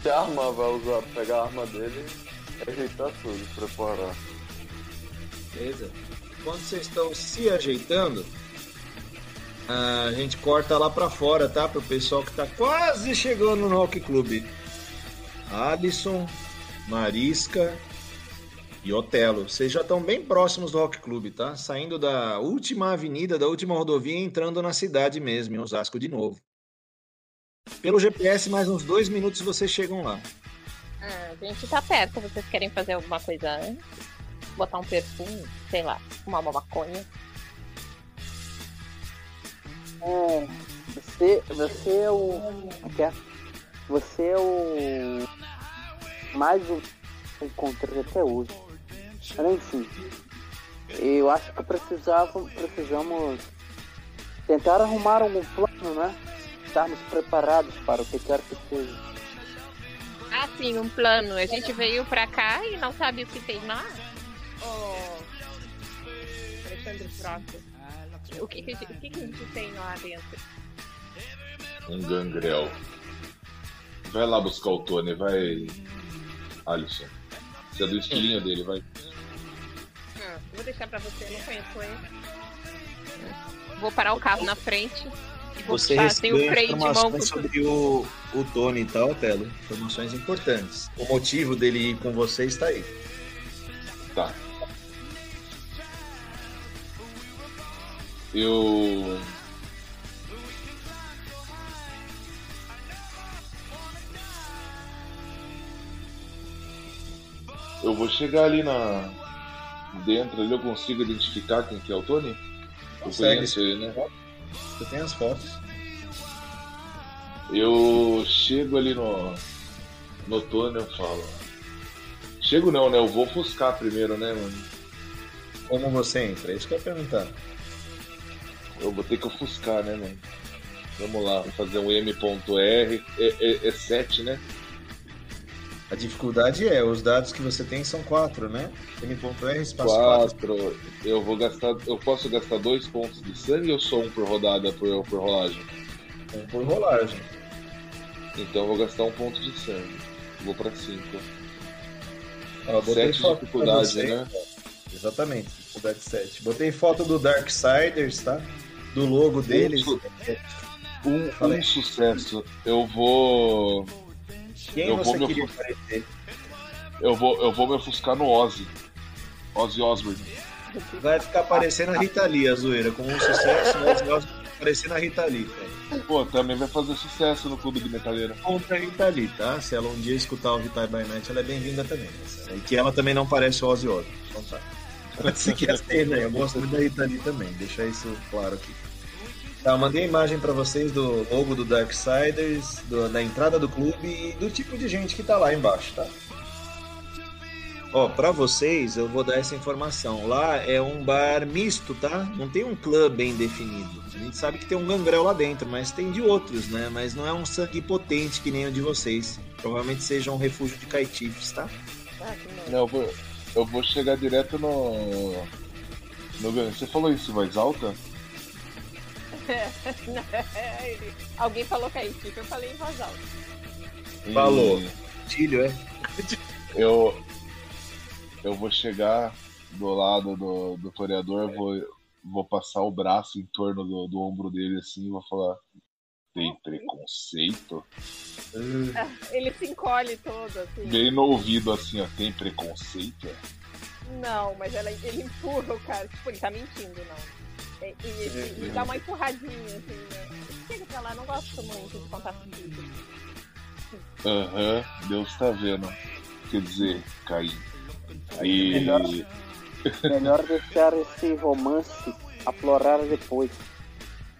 ter arma, vai usar, pegar a arma dele e ajeitar tudo, preparar. Beleza? Quando vocês estão se ajeitando, a gente corta lá pra fora, tá? Pro pessoal que tá quase chegando no Rock Club. Alisson, Marisca e Otelo. Vocês já estão bem próximos do Rock Club, tá? Saindo da última avenida, da última rodovia e entrando na cidade mesmo, em Osasco de novo. Pelo GPS, mais uns dois minutos vocês chegam lá. Ah, a gente tá perto. Vocês querem fazer alguma coisa antes? Botar um perfume, sei lá, fumar uma maconha. É, você, você é o. aqui é? Você é o. Mais um que eu encontrei até hoje. Mas enfim. Eu acho que precisava, precisamos tentar arrumar algum plano, né? Estarmos preparados para o que quer que seja. Ah, sim, um plano. A gente veio pra cá e não sabe o que tem lá. Ô. Alexandre Frota. O que, que, a gente- o que, que a gente tem lá dentro? Um gangrel. Vai lá buscar o Tony, vai. Alisson. Você é do estilinho dele, vai. Ah, vou deixar pra você, eu não conheço ele. Vou parar o carro na frente e vou Você o recebeu freio de mão. informações sobre o, o Tony e tal, Telo. Informações importantes. O motivo dele ir com você está aí. Tá. Eu. Eu vou chegar ali na. Dentro ali eu consigo identificar quem que é o Tony? Eu Consegue. conheço ele, né? Você tem as fotos. Eu chego ali no. No Tony eu falo. Chego não, né? Eu vou ofuscar primeiro, né, mano? Como você entra? É isso que eu ia perguntar. Eu vou ter que ofuscar, né, mano? Vamos lá, vou fazer um M.R. É, é, é 7, né? A dificuldade é, os dados que você tem são quatro, né? M.R espaço 4. 4. Eu vou gastar. Eu posso gastar dois pontos de sangue ou só um por rodada por, por rolagem? Um por rolagem. Então eu vou gastar um ponto de sangue. Vou pra 5. Ó, botei Sete dificuldade, você. né? Exatamente, dificuldade 7. Botei foto do Darksiders, tá? Do logo deles. su- Um, aí. um sucesso. Eu vou. Quem eu vou você me queria ofuscar. aparecer? Eu vou, eu vou me ofuscar no Ozzy. Ozzy Osbourne. Vai ficar parecendo a Rita Lee, a zoeira. Com um sucesso, nós nós parecendo a Rita Lee, velho. Pô, também vai fazer sucesso no clube de metaleiro. Contra a Rita Lee, tá? Se ela um dia escutar o Vitai by Night, ela é bem-vinda também. E que ela também não parece o Ozzy Osbourne. Então tá. Pode ser que assim, né? Eu gosto muito da Rita Lee também, deixar isso claro aqui. Tá, eu mandei a imagem pra vocês do logo do Darksiders, do- da entrada do clube e do tipo de gente que tá lá embaixo, tá? Ó, pra vocês eu vou dar essa informação. Lá é um bar misto, tá? Não tem um clã bem definido. A gente sabe que tem um gangrel lá dentro, mas tem de outros, né? Mas não é um sangue potente que nem o de vocês. Provavelmente seja um refúgio de caitifes, tá? Ah. Não, eu vou, eu vou chegar direto no. no. Você falou isso em voz alta? Alguém falou que é isso, eu falei em voz alta. Falou. Tilho, é? Eu. Eu vou chegar do lado do, do toreador, vou, vou passar o braço em torno do, do ombro dele assim e vou falar. Tem preconceito? Ele se encolhe todo, assim. Bem no ouvido assim, ó, tem preconceito? Não, mas ela, ele empurra o cara. Tipo, ele tá mentindo, não. E, e- e- e dá uma empurradinha, assim, né? Chega pra lá, não gosto muito de contato físico. Aham, Deus tá vendo. Quer dizer, Caim. E. Melhor. Melhor deixar esse romance aflorar depois.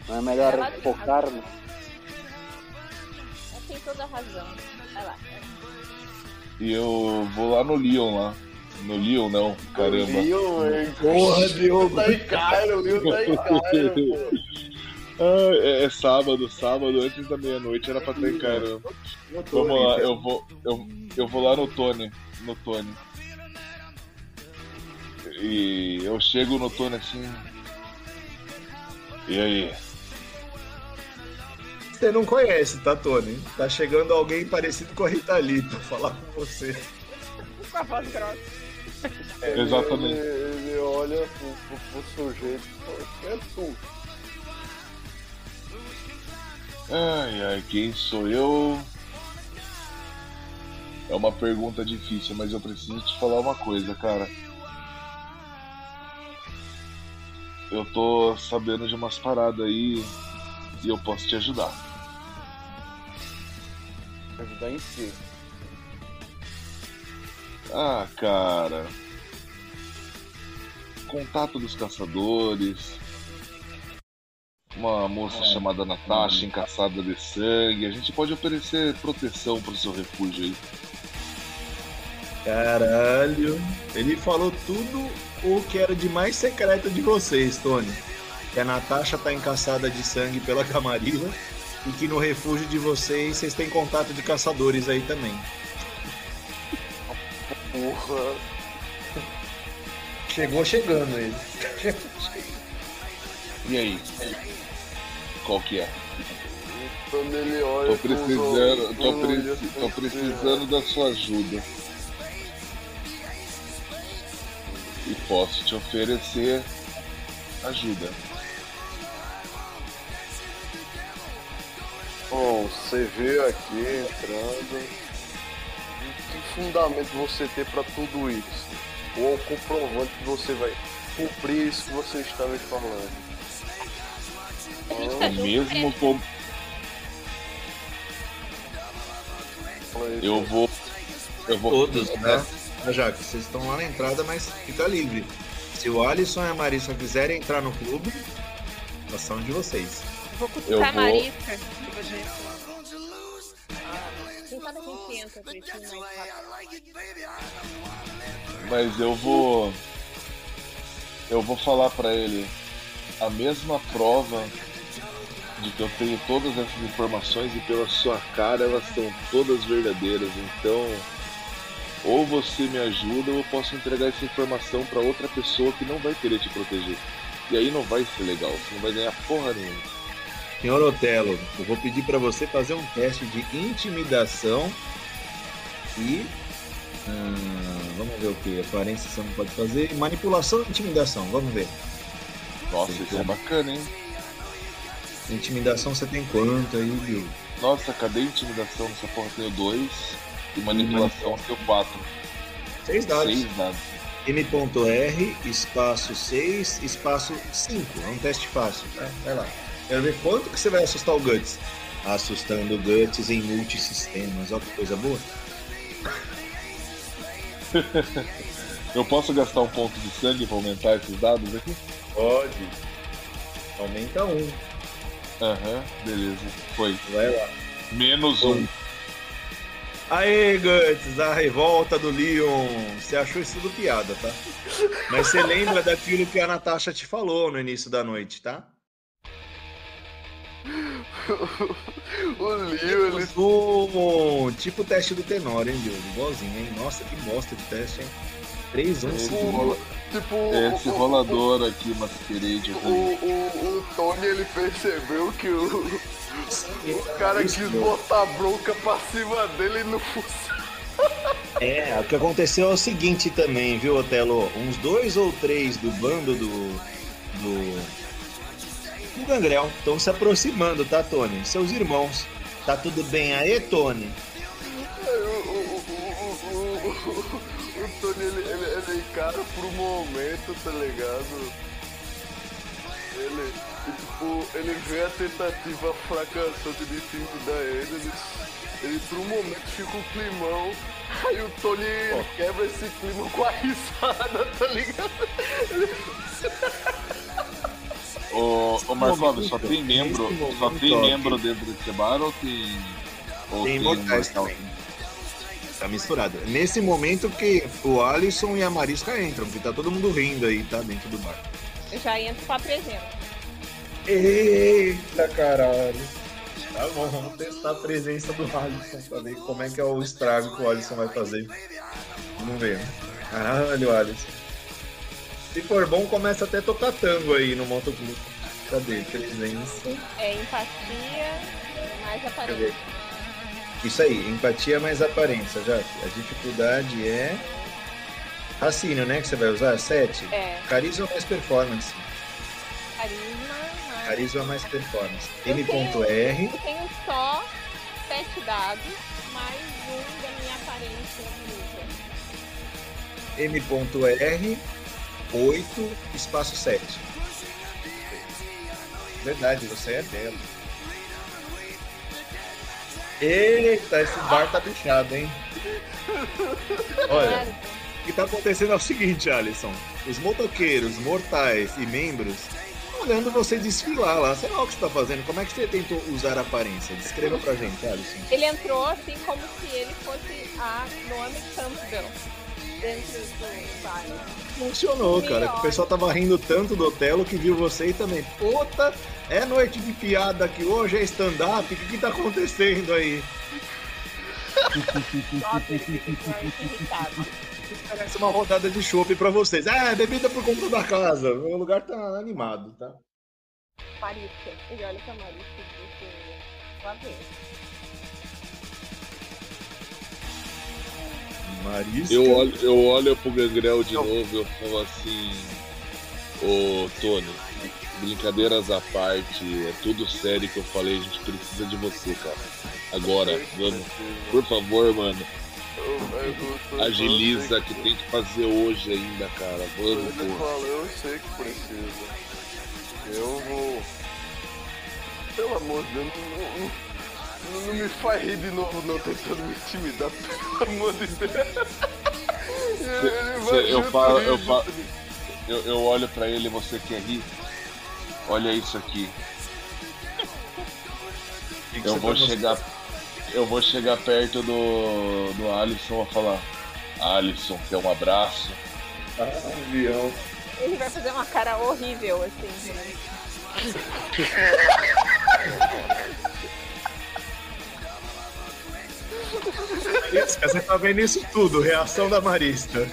Não é melhor Ela- focarmos? Ela tem toda a razão. Vai lá. E eu vou lá no Leon lá. No Leon não, caramba. Leon, velho. Porra, Diogo. Tá em Cairo, o Leon tá em Cairo. Ah, é, é sábado, sábado, antes da meia-noite era pra estar em Cairo. Vamos lá, eu vou, eu, eu vou lá no Tony. No Tony. E eu chego no Tony assim. E aí? Você não conhece, tá, Tony? Tá chegando alguém parecido com a Rita Lee pra falar com você. Com a voz grossa. Exatamente. Ele, ele olha pro, pro, pro sujeito e fala, "Quem é tu? Ai, ai, quem sou eu? É uma pergunta difícil, mas eu preciso te falar uma coisa, cara. Eu tô sabendo de umas paradas aí e eu posso te ajudar. Ajudar em si. Ah, cara. Contato dos caçadores. Uma moça chamada Natasha encaçada de sangue. A gente pode oferecer proteção pro seu refúgio aí. Caralho. Ele falou tudo o que era de mais secreto de vocês, Tony. Que a Natasha tá encaçada de sangue pela Camarilla e que no refúgio de vocês vocês têm contato de caçadores aí também. Porra. Chegou chegando ele. E aí? Qual que é? Quando ele olha Tô precisando, tô, tô precisando da sua ajuda. E posso te oferecer ajuda. Bom, você veio aqui entrando. Fundamento você tem pra tudo isso? Ou é o comprovante que você vai cumprir isso que você está me falando? Ah, Mesmo com. fala aí, Eu vou. Eu vou. Todos, né? Já que vocês estão lá na entrada, mas fica livre. Se o Alisson e a Marissa quiserem entrar no clube, são de vocês. Vou Eu cutucar a vou- Marisca. e vou a gente Mas eu vou. Eu vou falar pra ele a mesma prova de que eu tenho todas essas informações e pela sua cara elas são todas verdadeiras. Então Ou você me ajuda, ou eu posso entregar essa informação pra outra pessoa que não vai querer te proteger. E aí não vai ser legal, você não vai ganhar porra nenhuma. Senhor Otelo, eu vou pedir para você fazer um teste de intimidação e. ah, vamos ver o que? Aparência você não pode fazer. Manipulação e intimidação, vamos ver. Nossa, isso é bacana, hein? Intimidação você tem quanto aí, viu? Nossa, cadê intimidação nessa porra? Tenho dois. E manipulação tenho quatro. Seis dados. Seis dados. M.R, espaço 6, espaço 5. É um teste fácil, tá? Vai lá. Quero ver quanto que você vai assustar o Guts. Assustando o Guts em multisistemas. Olha que coisa boa. Eu posso gastar um ponto de sangue pra aumentar esses dados aqui? Pode. Aumenta um. Aham, beleza. Foi. Vai lá. Menos um. Aê, Guts, a revolta do Leon. Você achou isso tudo piada, tá? Mas você lembra daquilo que a Natasha te falou no início da noite, tá? O Leo, ele. Um, tipo o teste do Tenor, hein, Diogo? Igualzinho, hein? Nossa, que bosta de teste, hein? 3, 1, Esse, 5. rola... Tipo, Esse o, rolador aqui, Masquerade. o, o, o Tony ele percebeu que o, o cara quis botar bronca pra cima dele e não funcionou. É, o que aconteceu é o seguinte também, viu, Otelo? Uns dois ou três do bando do. do. Do Gangrel estão se aproximando, tá, Tony? Seus irmãos. Tá tudo bem aí, Tony? O, o, o, o, o, o Tony ele, ele, ele encara por um momento, tá ligado? Ele, e, tipo, ele vê a tentativa fracassante de intimidar ele, ele, ele por um momento fica um climão, aí o Tony ele quebra esse clima com a risada, tá ligado? Ô, ô Marcelo, só tem membro. Só tem membro dentro desse bar ou tem. Ou Tem imortal? também. Tá misturado. Nesse momento que o Alisson e a Marisca entram, que tá todo mundo rindo aí, tá? Dentro do bar. Eu já entro pra presença. Eita caralho. Tá bom, vamos testar a presença do Alisson pra ver como é que é o estrago que o Alisson vai fazer. Vamos ver. Caralho, Alisson. Se for bom, começa até a tocar tango aí no motoclube. Cadê? Presença. É empatia, mais Cadê? aparência. Isso aí, empatia mais aparência, já. A dificuldade é. Raciocínio, né? Que você vai usar? 7. É, Carisma mais performance. carisma, mais. Carisma mais performance. M.R. Eu tenho só sete dados, mais um da minha aparência bonita. M.R. 8, espaço 7. Verdade, você é belo. Eita, esse bar tá bichado, hein? Olha, o que tá acontecendo é o seguinte, Alisson. Os motoqueiros, mortais e membros estão olhando você desfilar lá. Sei lá o que você tá fazendo. Como é que você tentou usar a aparência? Descreva pra gente, Alisson. Ele entrou assim como se ele fosse a Naomi Campbell dentro do bar. Funcionou, cara. que O pessoal tava rindo tanto do Otelo que viu você e também. Puta, é noite de piada aqui hoje, é stand-up. O que, que tá acontecendo aí? Parece uma rodada de chopp pra vocês. Ah, bebida por conta da casa. O lugar tá animado, tá? Marisca. Ele olha pra Marisca e diz: Lá Marisca. Eu olho, eu olho pro Gangrel de novo e eu falo assim. Ô Tony, brincadeiras à parte, é tudo sério que eu falei, a gente precisa de você, cara. Agora, vamos. Por favor, mano, agiliza que tem que fazer hoje ainda, cara. Vamos, pô. eu sei que precisa. Eu vou. Pelo amor de Deus, não, não, não me faz rir de novo não tentando me intimidar, pelo amor de Deus. Ele vai Cê- eu falo, eu falo. Eu, eu olho pra ele, você quer rir? Olha isso aqui. Que que Eu vou tá chegar. Eu vou chegar perto do, do Alisson e falar. Alisson, quer um abraço? Ah, avião. Ele vai fazer uma cara horrível, assim. né? Marisca, você tá vendo isso tudo, reação da Marisca.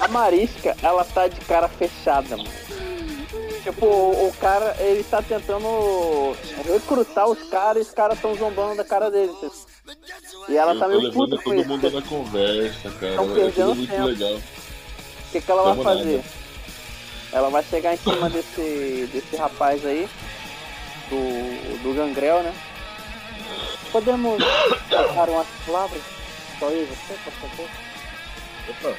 A Marisca, ela tá de cara fechada, mano. Tipo, o, o cara, ele tá tentando recrutar os caras e os caras tão zombando da cara dele. entendeu? E ela eu tá meio puta com todo isso. mundo na conversa, cara. Tão É perdendo muito tempo. legal. O que, que ela vai Tamo fazer? nada. Ela vai chegar em cima desse, desse rapaz aí, do, do Gangrel, né? Podemos trocar umas palavras? Só eu e você, por favor? Opa.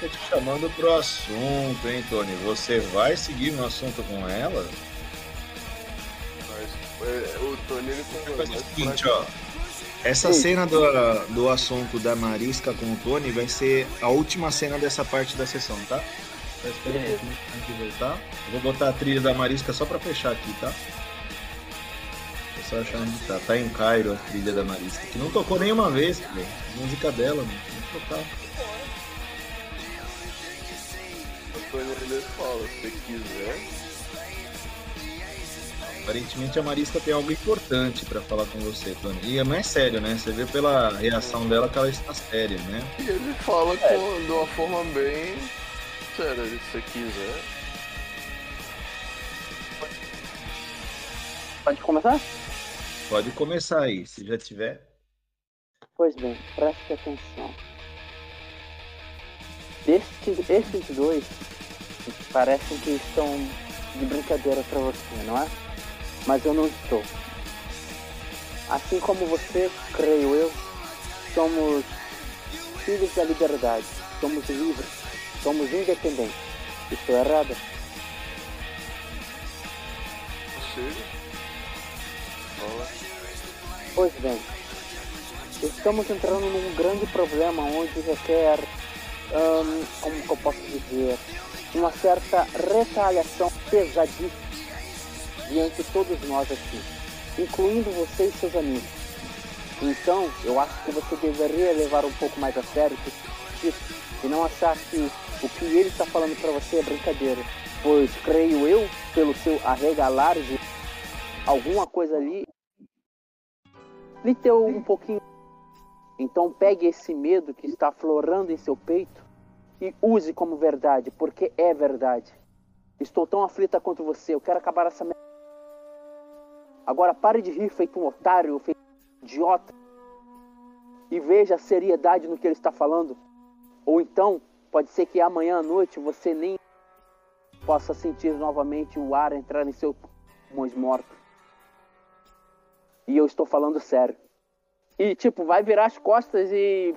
Tô te chamando pro assunto, hein, Tony? Você vai seguir no assunto com ela? Mas é, o Tony ele falou, Faz o seguinte, ó. Essa cena do, do assunto da Marisca com o Tony vai ser a última cena dessa parte da sessão, tá? Só espera um pouquinho antes de voltar. Eu vou botar a trilha da Marisca só pra fechar aqui, tá? Tô só achando onde tá. Tá em Cairo a trilha da Marisca, que não tocou nenhuma vez, pô. Música dela, mano. Tem que tocar. o Tony ele fala, se quiser. Aparentemente a Marisca tem algo importante pra falar com você, Tony. E é mais sério, né? Você vê pela reação dela que ela está séria, né? E ele fala com, de uma forma bem séria, se você quiser. Pode começar? Pode começar aí, se já tiver. Pois bem, preste atenção. Destes, esses dois parecem que estão de brincadeira pra você, não é? Mas eu não estou. Assim como você, creio eu, somos filhos da liberdade, somos livres, somos independentes. Estou errada? Ou seja, fala. Pois bem, estamos entrando num grande problema onde requer, ahn, como que eu posso dizer, uma certa retaliação pesadíssima diante de todos nós aqui, incluindo você e seus amigos. Então, eu acho que você deveria levar um pouco mais a sério isso e não achar que o que ele está falando para você é brincadeira. Pois creio eu, pelo seu arregalar de alguma coisa ali, lhe deu um pouquinho. Então pegue esse medo que está aflorando em seu peito e use como verdade, porque é verdade. Estou tão aflita quanto você, eu quero acabar essa merda. Agora pare de rir feito um otário, feito um idiota. E veja a seriedade no que ele está falando. Ou então, pode ser que amanhã à noite você nem possa sentir novamente o ar entrar em seus pulmões mortos. E eu estou falando sério. E, tipo, vai virar as costas e.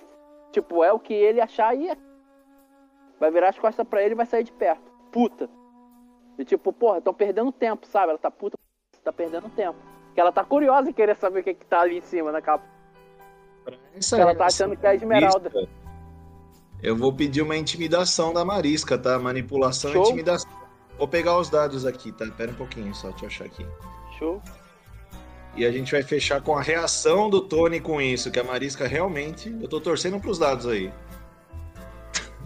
Tipo, é o que ele achar e é. Vai virar as costas pra ele e vai sair de perto. Puta. E, tipo, porra, estão perdendo tempo, sabe? Ela tá puta, tá perdendo tempo. Porque ela tá curiosa em querer saber o que, que tá ali em cima na capa. Essa Ela tá achando que é a Esmeralda. Eu vou pedir uma intimidação da Marisca, tá? Manipulação e Show. intimidação. Vou pegar os dados aqui, tá? Pera um pouquinho só, deixa eu achar aqui. Show. E a gente vai fechar com a reação do Tony com isso, que a Marisca realmente. Eu tô torcendo pros dados aí.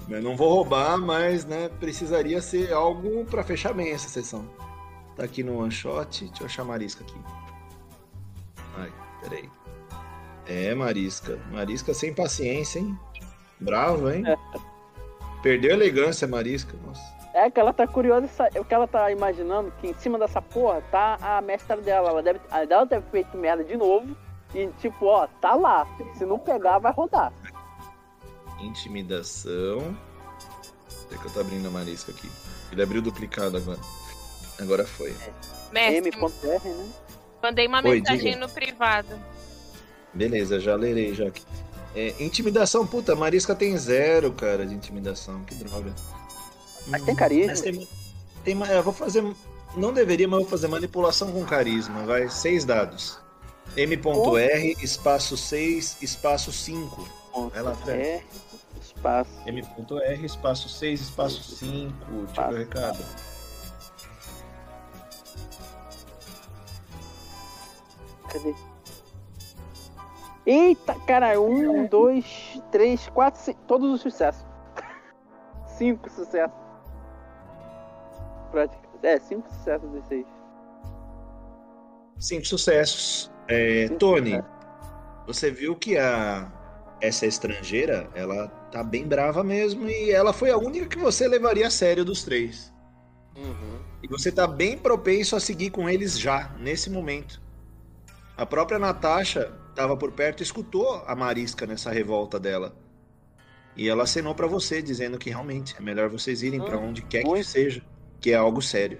Eu não vou roubar, mas, né, precisaria ser algo pra fechar bem essa sessão. Tá aqui no one shot. Deixa eu achar a Marisca aqui. Ai, peraí. É, Marisca. Marisca sem paciência, hein? Bravo, hein? Perdeu a elegância, Marisca. Nossa. É que ela tá curiosa, é o que ela tá imaginando que em cima dessa porra tá a mestra dela. Ela deve, a dela deve ter feito merda de novo. E tipo, ó, tá lá. Se não pegar, vai rodar. Intimidação. Peraí que eu tô abrindo a Marisca aqui. Ele abriu duplicado agora. Agora foi. Mestre, M.R, né? mandei uma Oi, mensagem diga. no privado. Beleza, já lerei já aqui. É, intimidação, puta, Marisca tem zero, cara, de intimidação. Que droga. Mas tem carisma. Mas tem, tem eu vou fazer. Não deveria, mas eu vou fazer manipulação com carisma. Vai, seis dados. M.R, espaço 6, espaço 5. Vai lá, Fred. É, espaço. M.R, espaço 6, espaço 5. Deixa eu ver o recado. Cadê? Eita, cara, um, dois, três, quatro, cinco, todos os sucessos. Cinco sucessos. Prática. É, 5 sucessos de 6. Cinco sucessos. É, Cinco Tony, sucessos. você viu que a essa estrangeira, ela tá bem brava mesmo e ela foi a única que você levaria a sério dos três. Uhum. E você tá bem propenso a seguir com eles já, nesse momento. A própria Natasha estava por perto e escutou a Marisca nessa revolta dela. E ela acenou pra você, dizendo que realmente é melhor vocês irem pra onde quer que muito. seja, que é algo sério.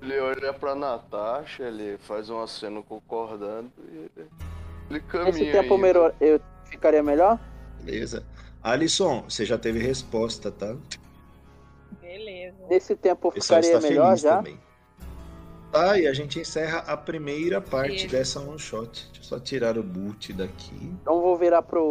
Ele olha pra Natasha, ele faz um aceno concordando e ele, caminha. Nesse tempo melhor, eu ficaria melhor? Beleza? Alisson, você já teve resposta, tá? Beleza. Nesse tempo eu ficaria melhor já? também. Tá, e a gente encerra a primeira parte Isso. dessa one shot. Deixa eu só tirar o boot daqui. Então vou virar pro